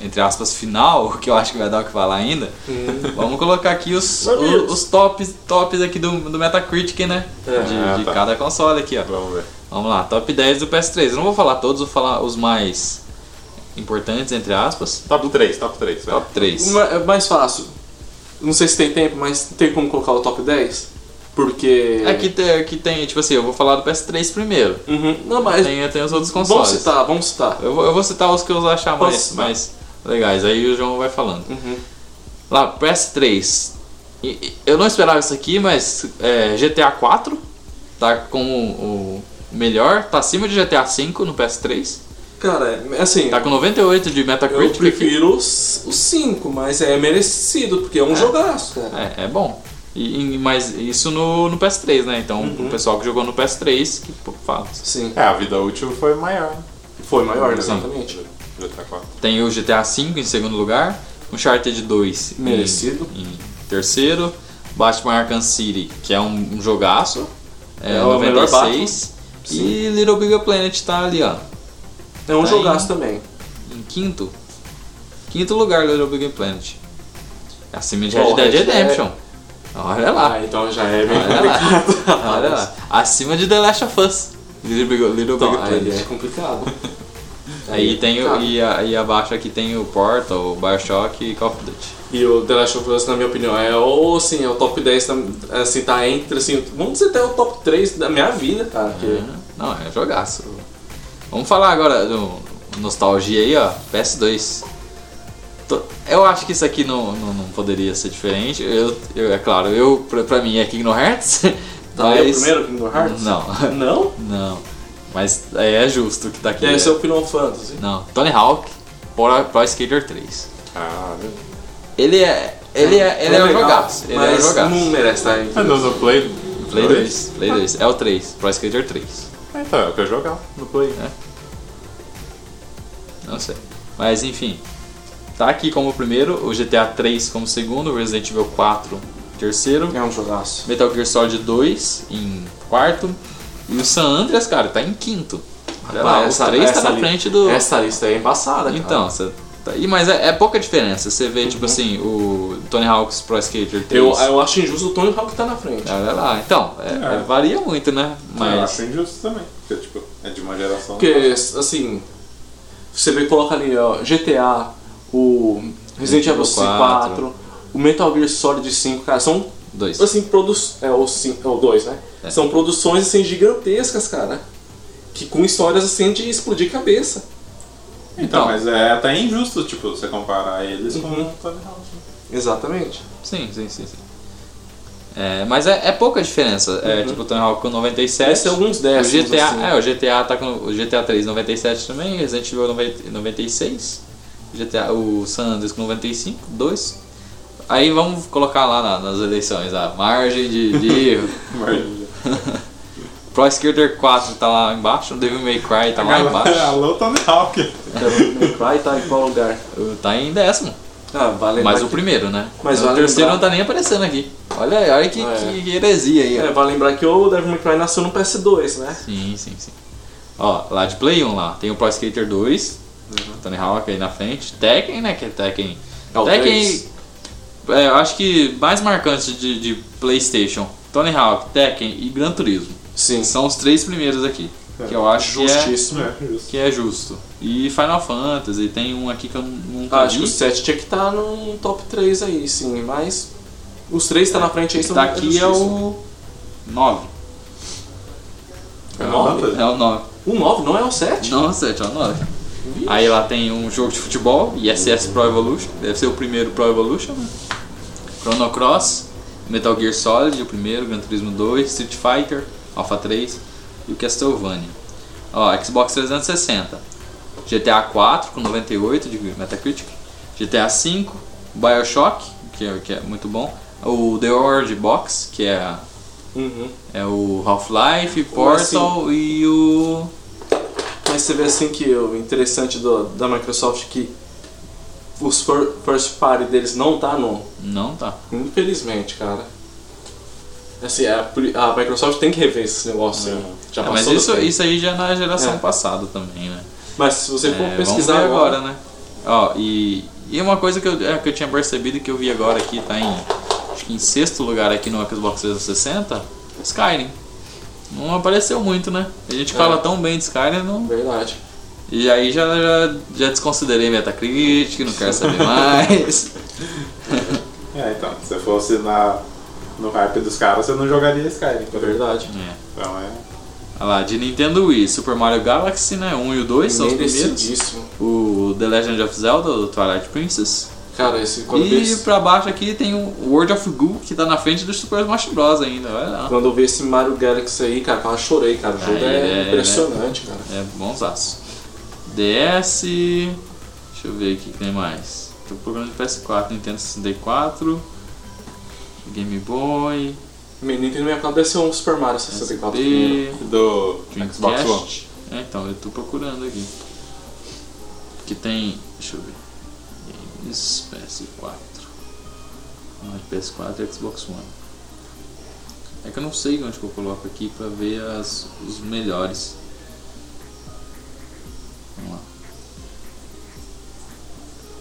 entre aspas final que eu acho que vai dar o que falar ainda vamos colocar aqui os, os, os tops tops aqui do, do Metacritic né É. de, Ah, de tá. cada console aqui ó Vamos ver. vamos lá top 10 do PS3 eu não vou falar todos vou falar os mais importantes entre aspas Top 3, top 3. top 3 Ma- É mais fácil. Não sei se tem tempo, mas tem como colocar o top 10? Porque. é que tem, que tem tipo assim eu vou falar do PS3 primeiro Uhum. Não, mas. tem, tem os outros Vamos consoles citar, vamos citar. Eu vou, eu vou citar os que eu achar mais, citar? mais legais, aí o João vai falando. Uhum. Lá, PS3. E- e- Eu não esperava isso aqui, mas é, GTA 4 tá como o melhor, tá acima de GTA 5 no PS3. Cara, é- assim. Tá com 98 de eu Metacritic. aqui. prefiro os 5, mas é merecido, porque é um jogaço, cara. É, é bom. E, e- mas isso no, no PS3, né? Então, Uhum. o pessoal que jogou no PS3 que pô, fala. Sim. É, a vida útil foi maior. Foi maior, exatamente. GTA 4. Tem o GTA V em segundo lugar, Uncharted 2 em- Merecido. Em, terceiro, Batman Arkham City, que é um, um jogaço, é, É o melhor 96. E Little Big Planet tá ali, ó, É um Tá jogaço em- também. em quinto. Quinto lugar, Little Big Planet. Acima de Red Dead Dead- Redemption. Olha lá, Ah, então já é bem olha lá, complicado. olha lá. Acima de The Last of Us. Little Big, Little Big Então, aí Planet. é complicado. Aí tem o, complicado. e, a- e abaixo aqui tem o Portal, o Bioshock e Call of Duty. E o The Last of Us, na minha opinião, é ou assim, é o top 10, tá- assim, tá entre, assim, vamos dizer até o top 3 da minha vida, cara. porque- É, Não, é jogaço. Vamos falar agora do nostalgia aí, ó. PS2. Tô- Eu acho que isso aqui não, não, não poderia ser diferente. Eu, eu- é claro, eu pra, pra mim é Kingdom Hearts. Tá o mas- primeiro Kingdom Hearts? Não, Não? não. Mas é, é justo que tá aqui. Deve ser o Final Fantasy. Não, Tony Hawk Pro, Pro Skater 3. Ah, Ele é. Ele é, ele é, um legal, jogaço. Ele é um mas jogaço. não merece estar aí. é no, no Play. Play 2. Play 2. É o 3. Pro Skater 3. É, então, é o que eu jogar no Play. Não sei. Mas enfim. tá aqui como primeiro, o GTA 3 como segundo, o Resident Evil 4 terceiro, É um jogaço. Metal Gear Solid 2 em quarto e o San Andreas, cara, tá em quinto. Olha lá, Rapaz, os três tá na li- frente do. Essa lista aí é embaçada, cara. Então, você tá aí, mas é, é pouca diferença. Você vê, tipo assim, o Tony Hawk's Pro Skater 3. Eu, eu acho injusto o Tony Hawk tá na frente. Olha lá, então, é- É. é, varia muito, né? Eu Mas. acho injusto também. Porque, tipo, é de uma geração. Porque, assim, você vê, coloca ali, ó, GTA, o Resident Evil 4, o Metal Gear Solid 5, cara, são, Dois. assim, produ é, o 5, é o 2, né? É. São produções, assim, gigantescas, cara. Que com histórias, assim, de explodir cabeça. Então, Então. mas é até injusto, tipo, você comparar eles com Uhum. o Tony Hawk. Exatamente. Sim, sim, sim, sim. É, mas é, é pouca diferença. É Uhum. tipo o Tony Hawk com 97. Esse é alguns o décimos, GTA, assim. é, o GTA tá com o GTA 3 97 também, Resident Evil 90 96, GTA, o San Andreas com 95, 2. Aí vamos colocar lá na- nas eleições a margem de, de erro. Pro Skater 4 tá lá embaixo, o Devil May Cry tá lá embaixo. Alô, Tony Hawk. Devil May Cry tá em qual lugar? Tá em décimo. Ah, vale Mas o primeiro, né? Mas o vale terceiro lembrar- não tá nem aparecendo aqui. Olha, aí, olha que, É. que heresia aí. que-. É, vale lembrar que o Devil May Cry nasceu no PS2, né? Sim, sim, sim. Ó, lá de Play 1 lá, tem o Pro Skater 2, Tony Hawk aí na frente, Tekken, né, que é Tekken. É o Tekken, 3. é, eu acho que mais marcante de, de Playstation, Tony Hawk, Tekken e Gran Turismo. Sim. São os três primeiros aqui, que eu acho que é, Justíssimo. É, justo. que é justo. E Final Fantasy, tem um aqui que eu nunca Ah, acho que o 7 tinha que estar no top 3 aí, sim, mas os três tá na frente aí Esse são daqui é o 9. É o 9? É o 9. O 9 não é o 7? Não, 7, é o 9. Aí lá tem um jogo de futebol, ISS Pro Evolution, deve ser o primeiro Pro Evolution, né? Chrono Cross, Metal Gear Solid, o primeiro, Gran Turismo 2, Street Fighter, Alpha 3 e o Castlevania. Ó, Xbox 360, GTA 4 com 98 de Metacritic, GTA 5, Bioshock, que é, que é muito bom, o The Orange Box, que é, Uhum. é o Half-Life, Portal e o... Mas você vê assim que o interessante do, da Microsoft é que os fir- first party deles não tá no. Não, tá. Infelizmente, cara. Assim, a, a Microsoft tem que rever esse negócio. É. aí. Já É, mas isso, tempo. isso aí já na geração É. passada também, né? Mas se você for É, pesquisar vamos ver agora, agora, né? Ó, e, e uma coisa que eu, é, que eu tinha percebido que eu vi agora aqui, tá em, acho que em sexto lugar aqui no Xbox 360, Skyrim. Não apareceu muito, né? A gente É. fala tão bem de Skyrim, não... Verdade. e aí já, já, já desconsiderei Metacritic, não quero saber mais. É, então, se você fosse na, no hype dos caras, você não jogaria Skyrim. É verdade. é. Então é. Olha lá, de Nintendo Wii, Super Mario Galaxy, né? 1 e o 2 são os primeiros. O The Legend of Zelda, o Twilight Princess. Cara, esse quando, E esse, pra baixo aqui tem o World of Goo, que tá na frente do Super Smash Bros ainda, olha lá. quando eu vi esse Mario Galaxy aí, cara, eu chorei, cara. O jogo é, é- impressionante, cara. É bonsaço. DS. Deixa eu ver aqui o que tem mais. Tô procurando de PS4, Nintendo 64, Game Boy, Nintendo 64 deve ser um Super Mario 64 primeiro. SP, Do Xbox One. É, então, eu tô procurando aqui. Que tem. Deixa eu ver. Games PS4. Ah, PS4 e Xbox One. É que eu não sei onde que eu coloco aqui pra ver as, os melhores. Vamos lá.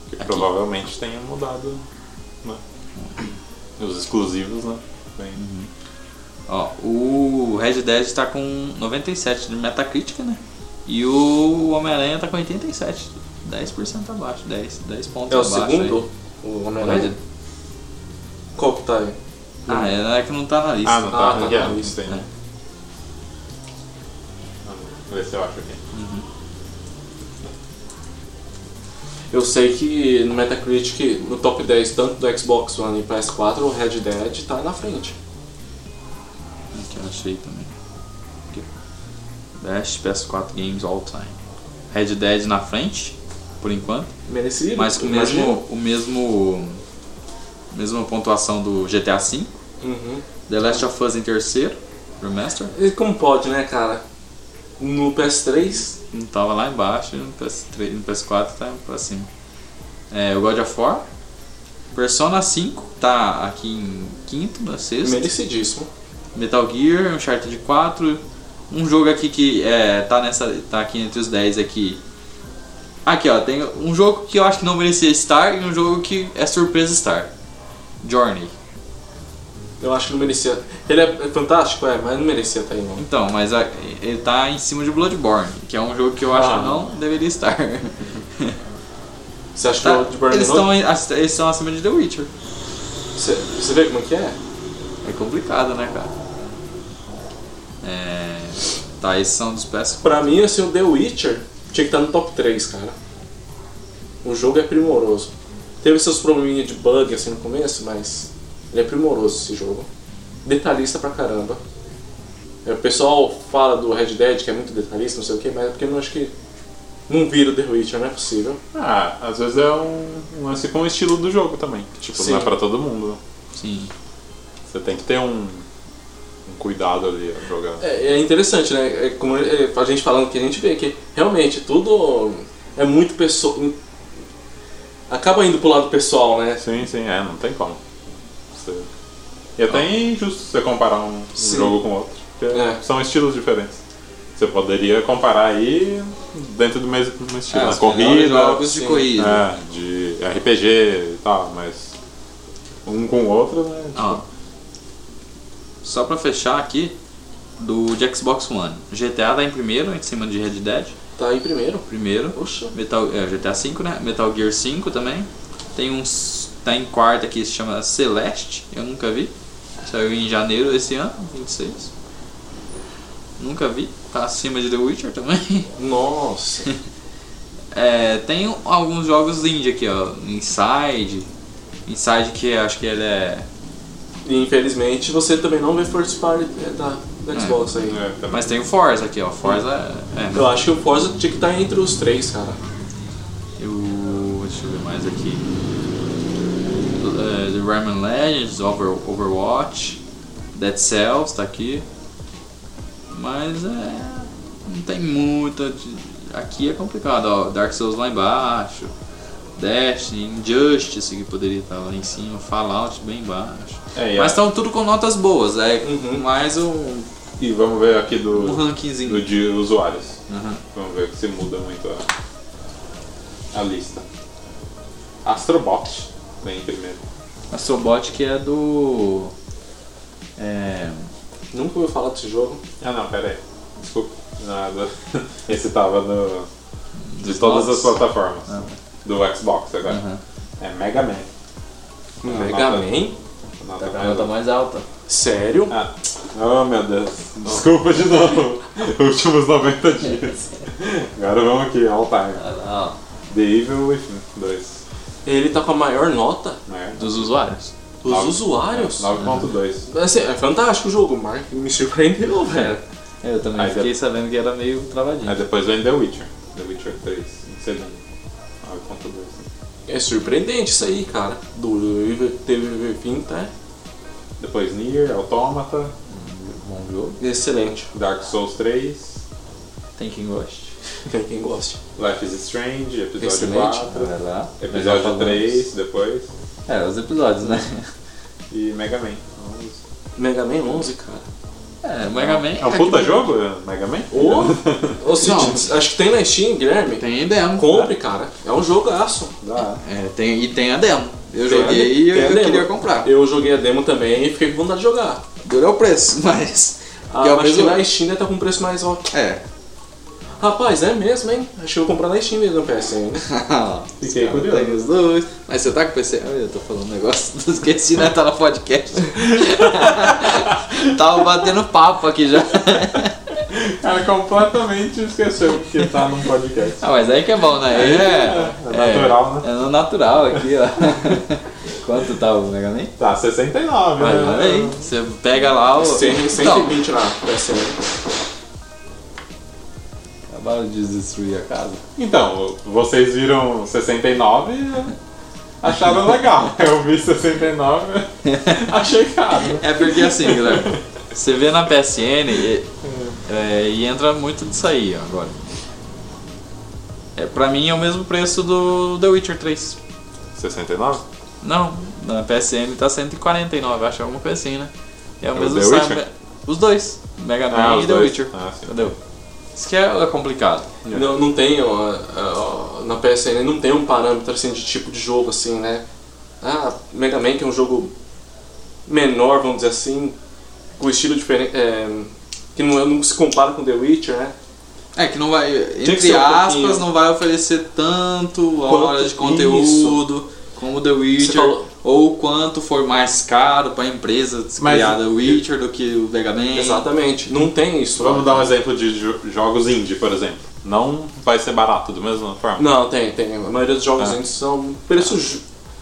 Que Aqui. provavelmente tenha mudado né? os exclusivos, né? Tem- Ó, o Red Dead tá com 97 de Metacritic, né? E o Homem-Aranha tá com 87. 10% abaixo, 10, 10 pontos É o abaixo. segundo? aí. O Homem-Aranha? Qual que tá aí? Ah, é, é que não tá na lista. Ah, não tá. Ah, tá, tá. isso tem. É. Vamos ver se eu acho aqui. Eu sei que no Metacritic, no top 10, tanto do Xbox One e PS4, o Red Dead tá na frente. Aqui eu achei também. Best PS4 Games All Time. Red Dead na frente, por enquanto. Merecido. Mas com o mesmo, o mesmo. Mesma pontuação do GTA V. Uhum. The Last of Us em terceiro, Remaster. E como pode, né, cara? No PS3, Não tava lá embaixo, no, PS3, no PS4 tá pra cima. É, o God of War. Persona 5 tá aqui em quinto, na sexta. Merecidíssimo. Metal Gear, Uncharted 4. Um jogo aqui que é, tá, nessa, tá aqui entre os 10 aqui. Aqui ó, tem um jogo que eu acho que não merecia estar e um jogo que é surpresa estar. Journey. Eu acho que não merecia. Ele é fantástico, é, mas não merecia estar aí não. Então, mas a- ele tá em cima de Bloodborne, que é um jogo que eu acho Ah. que não deveria estar. Você acha Tá, que o Bloodborne eles, estão, em- eles estão acima de The Witcher. Você, você vê como é que é? É complicado, né, cara? É... Tá, esses são dos peças. Pra mim, assim, o The Witcher tinha que estar no top 3, cara. O jogo é primoroso. Teve seus probleminhas de bug assim no começo, mas ele é primoroso esse jogo. Detalhista pra caramba. É, O pessoal fala do Red Dead que é muito detalhista, não sei o que, mas é porque eu não acho que não vira o The Witcher, não é possível. Ah, às vezes é um, um lance com o estilo do jogo também. que, Tipo, Sim. não é pra todo mundo. Sim. Você tem que ter um, um cuidado ali a jogar. É, é interessante, né? É como é, a gente falando que a gente vê que realmente tudo é muito pessoal. Acaba indo pro lado pessoal, né? Sim, sim, é, não tem como. Você- E até é injusto você comparar um, um Sim. jogo com outro. Porque É. são estilos diferentes. Você poderia comparar aí dentro do mesmo, mesmo estilo. É, né? corrida, jogos de sim. corrida. é, de RPG e tal, mas um com o outro, né? tipo, Ó, só pra fechar aqui, do de Xbox One. GTA tá em primeiro, em cima de Red Dead. Tá aí primeiro. Primeiro. Poxa. Metal, é, GTA V, né? Metal Gear 5 também. Tem uns. Tá em quarta aqui, se chama Celeste, eu nunca vi. Saiu em janeiro desse ano, 26. Nunca vi. Tá acima de The Witcher também. Nossa. É, tem alguns jogos indie aqui, ó. Inside. Inside que acho que ele é. E infelizmente você também não vê First Party é, da, da É. Xbox aí. é. Mas tem o Forza aqui, ó. Forza é. é. Eu acho que o Forza tinha que estar entre os três, cara. Eu. Deixa eu ver mais aqui. The Rayman Legends, Over, Overwatch, Dead Cells tá aqui. Mas é. Não tem muita. de- Aqui é complicado, ó. Dark Souls lá embaixo. Destiny, Injustice que poderia estar lá em cima, Fallout bem embaixo. É, Mas estão tudo com notas boas, é Uhum. mais um, e vamos ver aqui um do, rankingzinho. do de usuários. Aham. Vamos ver se muda muito a, a lista. Astrobot vem em primeiro. Astrobot que é do. É. Nunca ouviu falar desse jogo. Ah não, pera aí. Desculpa. Nada. Esse tava no. De todas as plataformas. Ah. Do Xbox agora. Aham. É Mega Man. Mega nota- Man? Nota Tá com a mais- nota mais alta. Sério? Ah, oh meu Deus. Desculpa de novo. Últimos 90 dias. Agora vamos aqui, all time. Ah, ó. The Evil Within 2. Ele tá com a maior nota Né? Dos usuários. dos Nove- usuários. 9.2. Assim, é fantástico o jogo, mas me surpreendeu, velho. Eu também Aí fiquei de- sabendo que era meio travadinho. Aí depois vem The Witcher. The Witcher 3, em segundo. 9.2. É surpreendente isso aí, cara. Do teve 20, é Depois Nier, Automata, Bom jogo. excelente. Dark Souls 3, Tem quem goste. Tem quem goste. Life is Strange, episódio Excelente. 4, Vai lá. Episódio falamos. 3 depois É, os episódios, né? e Mega Man. Mega Man 11, cara. É, Mega Man. É um puta jogo, Mega Man? Ô Cid, Não. acho que tem na Steam, Guilherme. Tem demo. Compre, cara. É um jogaço. Dá. É, tem, e tem a demo. Eu Tem joguei e eu, eu queria comprar. Eu joguei a demo também e fiquei com vontade de jogar. Duro é o preço, mas. Ah, ao acho que mesmo- na Steam deve tá com preço mais alto. É. Rapaz, é mesmo, hein? Acho que eu vou comprar na Steam mesmo no PSN. Fiquei curioso. Tem os dois. Mas você tá com PC? Ah, eu tô falando um negócio, não esqueci, né? Tá no podcast. Tava batendo papo aqui já. Cara, completamente esqueceu que tá num podcast. Ah, mas aí que é bom, né? Aí é, É natural, né? É no natural aqui, ó. Quanto tá o Mega Man? Tá, 69, Mas né? olha aí, você pega lá o. 100, Então, 120 na PSN. Acabaram de destruir a casa. Então, vocês viram 69 e acharam legal. Eu vi 69 achei caro. É porque assim, Guilherme, você vê na PSN e, é, e entra muito disso aí agora. É, pra mim é o mesmo preço do The Witcher 3. 69? Não, na PSN tá 149, acho alguma coisa assim, né? É o O mesmo Witcher? Os dois, Mega Man Ah, e The dois. Witcher. Ah, sim. Entendeu? Isso que é é complicado. Não, não tem, ó, ó, na PSN não tem um parâmetro assim de tipo de jogo assim, né? Ah, Mega Man que é um jogo menor, vamos dizer assim, com estilo diferente, é, que não, não se compara com The Witcher, né? É que não vai, entre um aspas, pouquinho. não vai oferecer tanto a hora de conteúdo como The Witcher, falou- ou quanto for mais caro para a empresa criar The Witcher do que o Mega Man. Exatamente, não tem isso. Vamos dar um exemplo de jo- jogos indie, por exemplo. Não vai ser barato da mesma forma. Não, tem, tem. A maioria dos jogos Ah. indies são preço ju-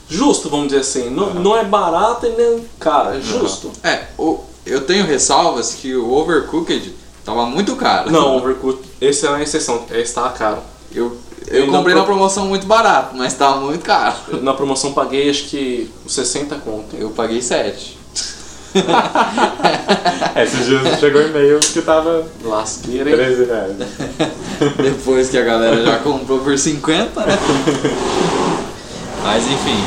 justo, vamos dizer assim. Não, Aham. não é barato e nem cara, é justo. É, o, eu tenho ressalvas que o Overcooked tava muito caro. Não, Overcooked, esse é uma exceção, esse tá caro. Eu, eu comprei pro- na promoção muito barato, mas tava muito caro. Na promoção paguei acho que 60 conto. Eu paguei 7. É, esses dias chegou e-mail que tava Lasqueira, hein? 13 reais. Depois que a galera já comprou por 50, né? Mas enfim.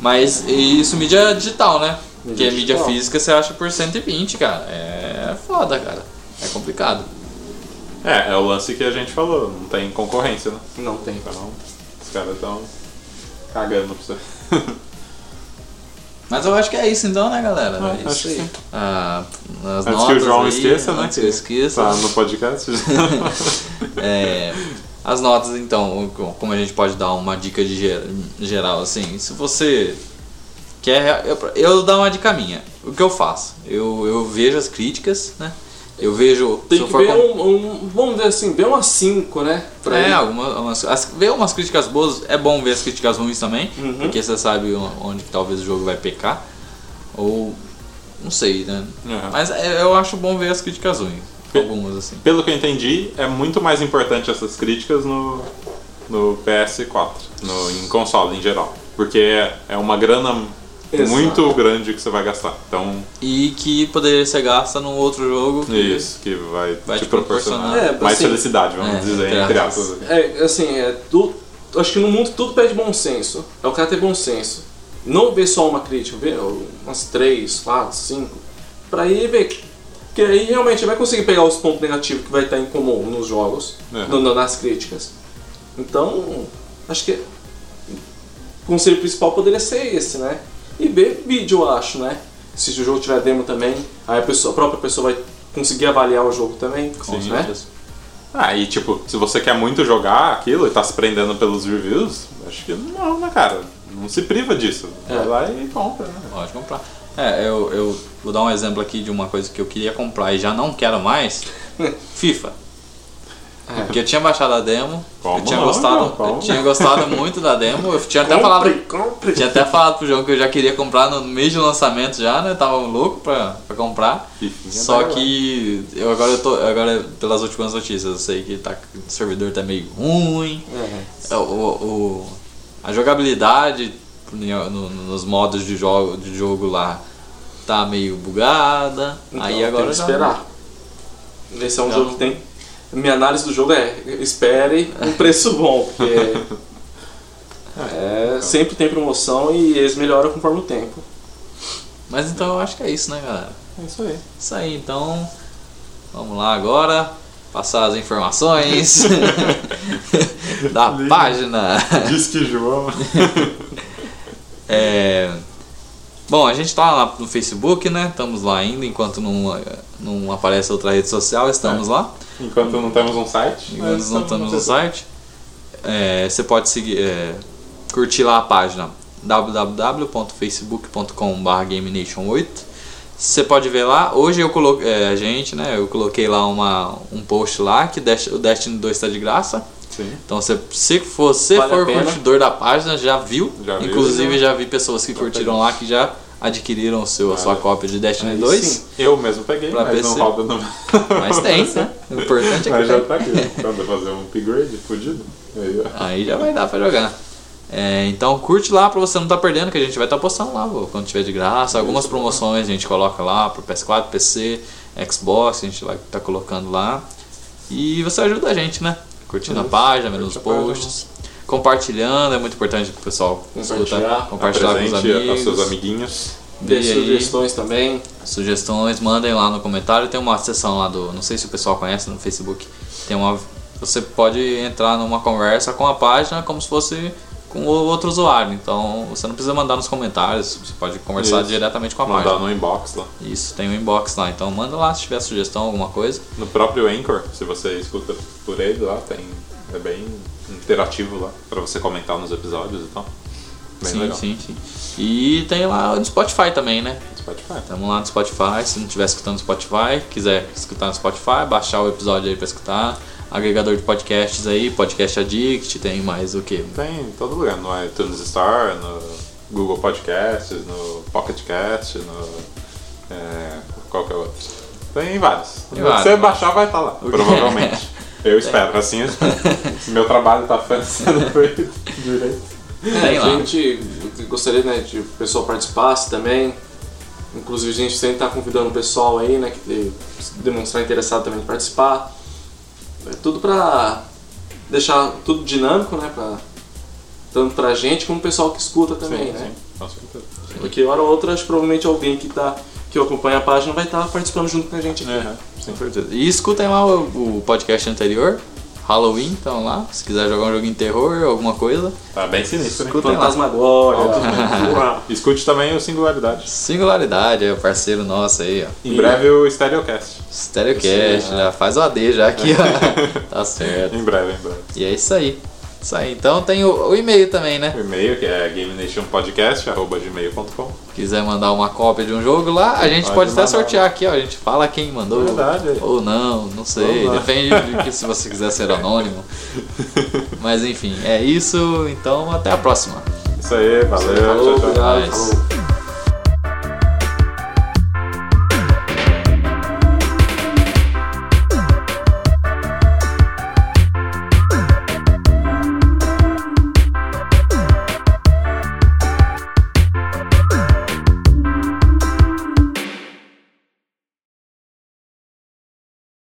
Mas isso mídia digital, né? Porque Mídia mídia digital. física você acha por 120, cara. É foda, cara. É complicado. É, é o lance que a gente falou, não tem concorrência, né? Não tem. Então, os caras estão cagando pra você. Mas eu acho que é isso então, né, galera? Ah, é isso aí. Ah, as Antes que o João aí, esqueça, né? Antes que eu esqueça. Tá no podcast. É, as notas, então, como a gente pode dar uma dica de ger- geral, assim, se você quer. Eu, eu dar uma dica minha. O que eu faço? Eu, eu vejo as críticas, né? Eu vejo. Tem que ver com- um, um- vamos dizer assim, ver umas 5, né? Pra É, algumas, umas, as, ver umas críticas boas, é bom ver as críticas ruins também, Uhum. porque você sabe onde que talvez o jogo vai pecar. Ou. Não sei, né? Uhum. Mas é, eu acho bom ver as críticas ruins. Pe- Algumas, assim. Pelo que eu entendi, é muito mais importante essas críticas no, no PS4, no, em console em geral. Porque é, é uma grana Exato. muito grande que você vai gastar. Então, E que poderia ser gasta num outro jogo. que- isso que vai, Vai te te proporcionar proporcionar. É, mais assim, felicidade, vamos é, dizer, entre entre aspas. aspas. É, assim, é tudo. Acho que no mundo tudo pede bom senso. É o cara ter bom senso. Não ver só uma crítica, ver umas 3, 4, 5. Pra ir ver. Porque aí realmente vai conseguir pegar os pontos negativos que vai estar em comum nos jogos, no- nas críticas. Então, acho que o conselho principal poderia ser esse, né? E ver vídeo, eu acho, né? Se o jogo tiver demo também, aí a, pessoa, a própria pessoa vai conseguir avaliar o jogo também. Com né? certeza. Ah, e tipo, se você quer muito jogar aquilo e tá se prendendo pelos reviews, acho que não, né, cara? Não se priva disso. É. Vai lá e compra, né? Pode comprar. É, eu, eu vou dar um exemplo aqui de uma coisa que eu queria comprar e já não quero mais. FIFA. É. Porque eu tinha baixado a demo, eu tinha gostado, não, eu tinha gostado muito da demo, eu tinha até falado, Compre, compre. tinha até falado pro jogo que eu já queria comprar no mês de lançamento já, né? Tava louco pra, pra comprar. Fifinha Só que eu agora eu tô, agora pelas últimas notícias, eu sei que tá, o servidor tá meio ruim. É. O, o- a jogabilidade no- no- nos modos de jogo, de jogo lá tá meio bugada. Então, aí agora tem que esperar. Esse é um Já. jogo que tem. Minha análise do jogo é espere um preço bom, porque é, sempre tem promoção e eles melhoram conforme o tempo. Mas então eu acho que é isso, né, galera? É isso aí. Isso aí, então vamos lá agora passar as informações da Liga. página. Diz que João. É, Bom, a gente tá lá no Facebook, né? Estamos lá ainda, enquanto não, não aparece outra rede social, estamos É. lá. Enquanto não temos um site. Enquanto nós não estamos no site. É, você pode seguir, é, curtir lá a página www.facebook.com.br GameNation8. Você pode ver lá, hoje eu coloquei, é, a gente, né, eu coloquei lá uma, um post lá que o Destiny 2 está de graça. Sim. Então se, se você Vale for curtidor da página, já viu. Já Inclusive já. já vi pessoas que curtiram lá que já adquiriram seu, a sua cópia de Destiny Aí 2. sim. Eu mesmo peguei, Pra mas PC. não roda no. Mas tem, né? O importante é que Mas já tem. tá aqui. Quando eu fazer um upgrade fudido. Aí. Aí já vai dar pra jogar. É, então curte lá pra você não estar perdendo, que a gente vai estar postando lá vô, quando tiver de graça. Algumas promoções a gente coloca lá pro PS4, PC, Xbox, a gente vai estar colocando lá. E você ajuda a gente, né? Curtindo a página, vendo os a página. posts. compartilhando, é muito importante pro pessoal Compartilhar. compartilhar com os amigos. aos seus amiguinhos. Dê E aí, sugestões também. sugestões, mandem lá no comentário. Tem uma seção lá do. Não sei se o pessoal conhece no Facebook. Tem uma. Você pode entrar numa conversa com a página como se fosse com o outro usuário. Então você não precisa mandar nos comentários. Você pode conversar Isso. diretamente com a Mandar página. no inbox lá. Isso, tem um inbox lá. Então manda lá se tiver sugestão, alguma coisa. No próprio Anchor, se você escuta por ele lá, tem, é bem interativo lá, pra você comentar nos episódios e tal. Bem sim, legal. sim, sim. E tem lá no Spotify também, né? Spotify. Estamos lá no Spotify. Se não estiver escutando no Spotify, quiser escutar no Spotify, baixar o episódio aí pra escutar. Agregador de podcasts aí, Podcast Addict, tem mais o que? Tem em todo lugar, no iTunes Store, no Google Podcasts, no Pocket Cast, no. É, qual que é outro? Tem vários. Se Tem vários, você mas- baixar, vai estar lá, provavelmente. Eu espero, assim, se meu trabalho tá sendo feito direito. Tem a lá. gente gostaria né, de o pessoal participasse também. Inclusive a gente sempre está convidando o pessoal aí, né, que se demonstrar interessado também em participar. É tudo pra deixar tudo dinâmico, né, pra, tanto pra gente como o pessoal que escuta também, sim, né? sim, com certeza. Porque hora ou outra, acho que provavelmente alguém que, tá, que acompanha a página vai estar participando junto com a gente aqui. É, sim. Com certeza. E escutem lá o, o podcast anterior, Halloween, então lá. Se quiser jogar um joguinho de terror, alguma coisa. Tá bem sinistro, né? Fantasmagória. Escute também o Singularidade. Singularidade, é o parceiro nosso aí, ó. Em breve o Stereocast. Stereocast, já faz o AD já aqui, ó. tá certo. Em breve, em breve. E é isso aí. Isso aí. Então tem o, o e-mail também, né? O e-mail que é gamenationpodcast.gmail.com Quiser mandar uma cópia de um jogo lá, a gente pode, Pode até mandar. sortear aqui, ó. A gente fala quem mandou. Verdade. Ou não, não sei. Não. Depende de que se você quiser ser anônimo. Mas enfim, é isso. Então até a próxima. Isso aí, valeu, Falou, tchau, tchau. falou.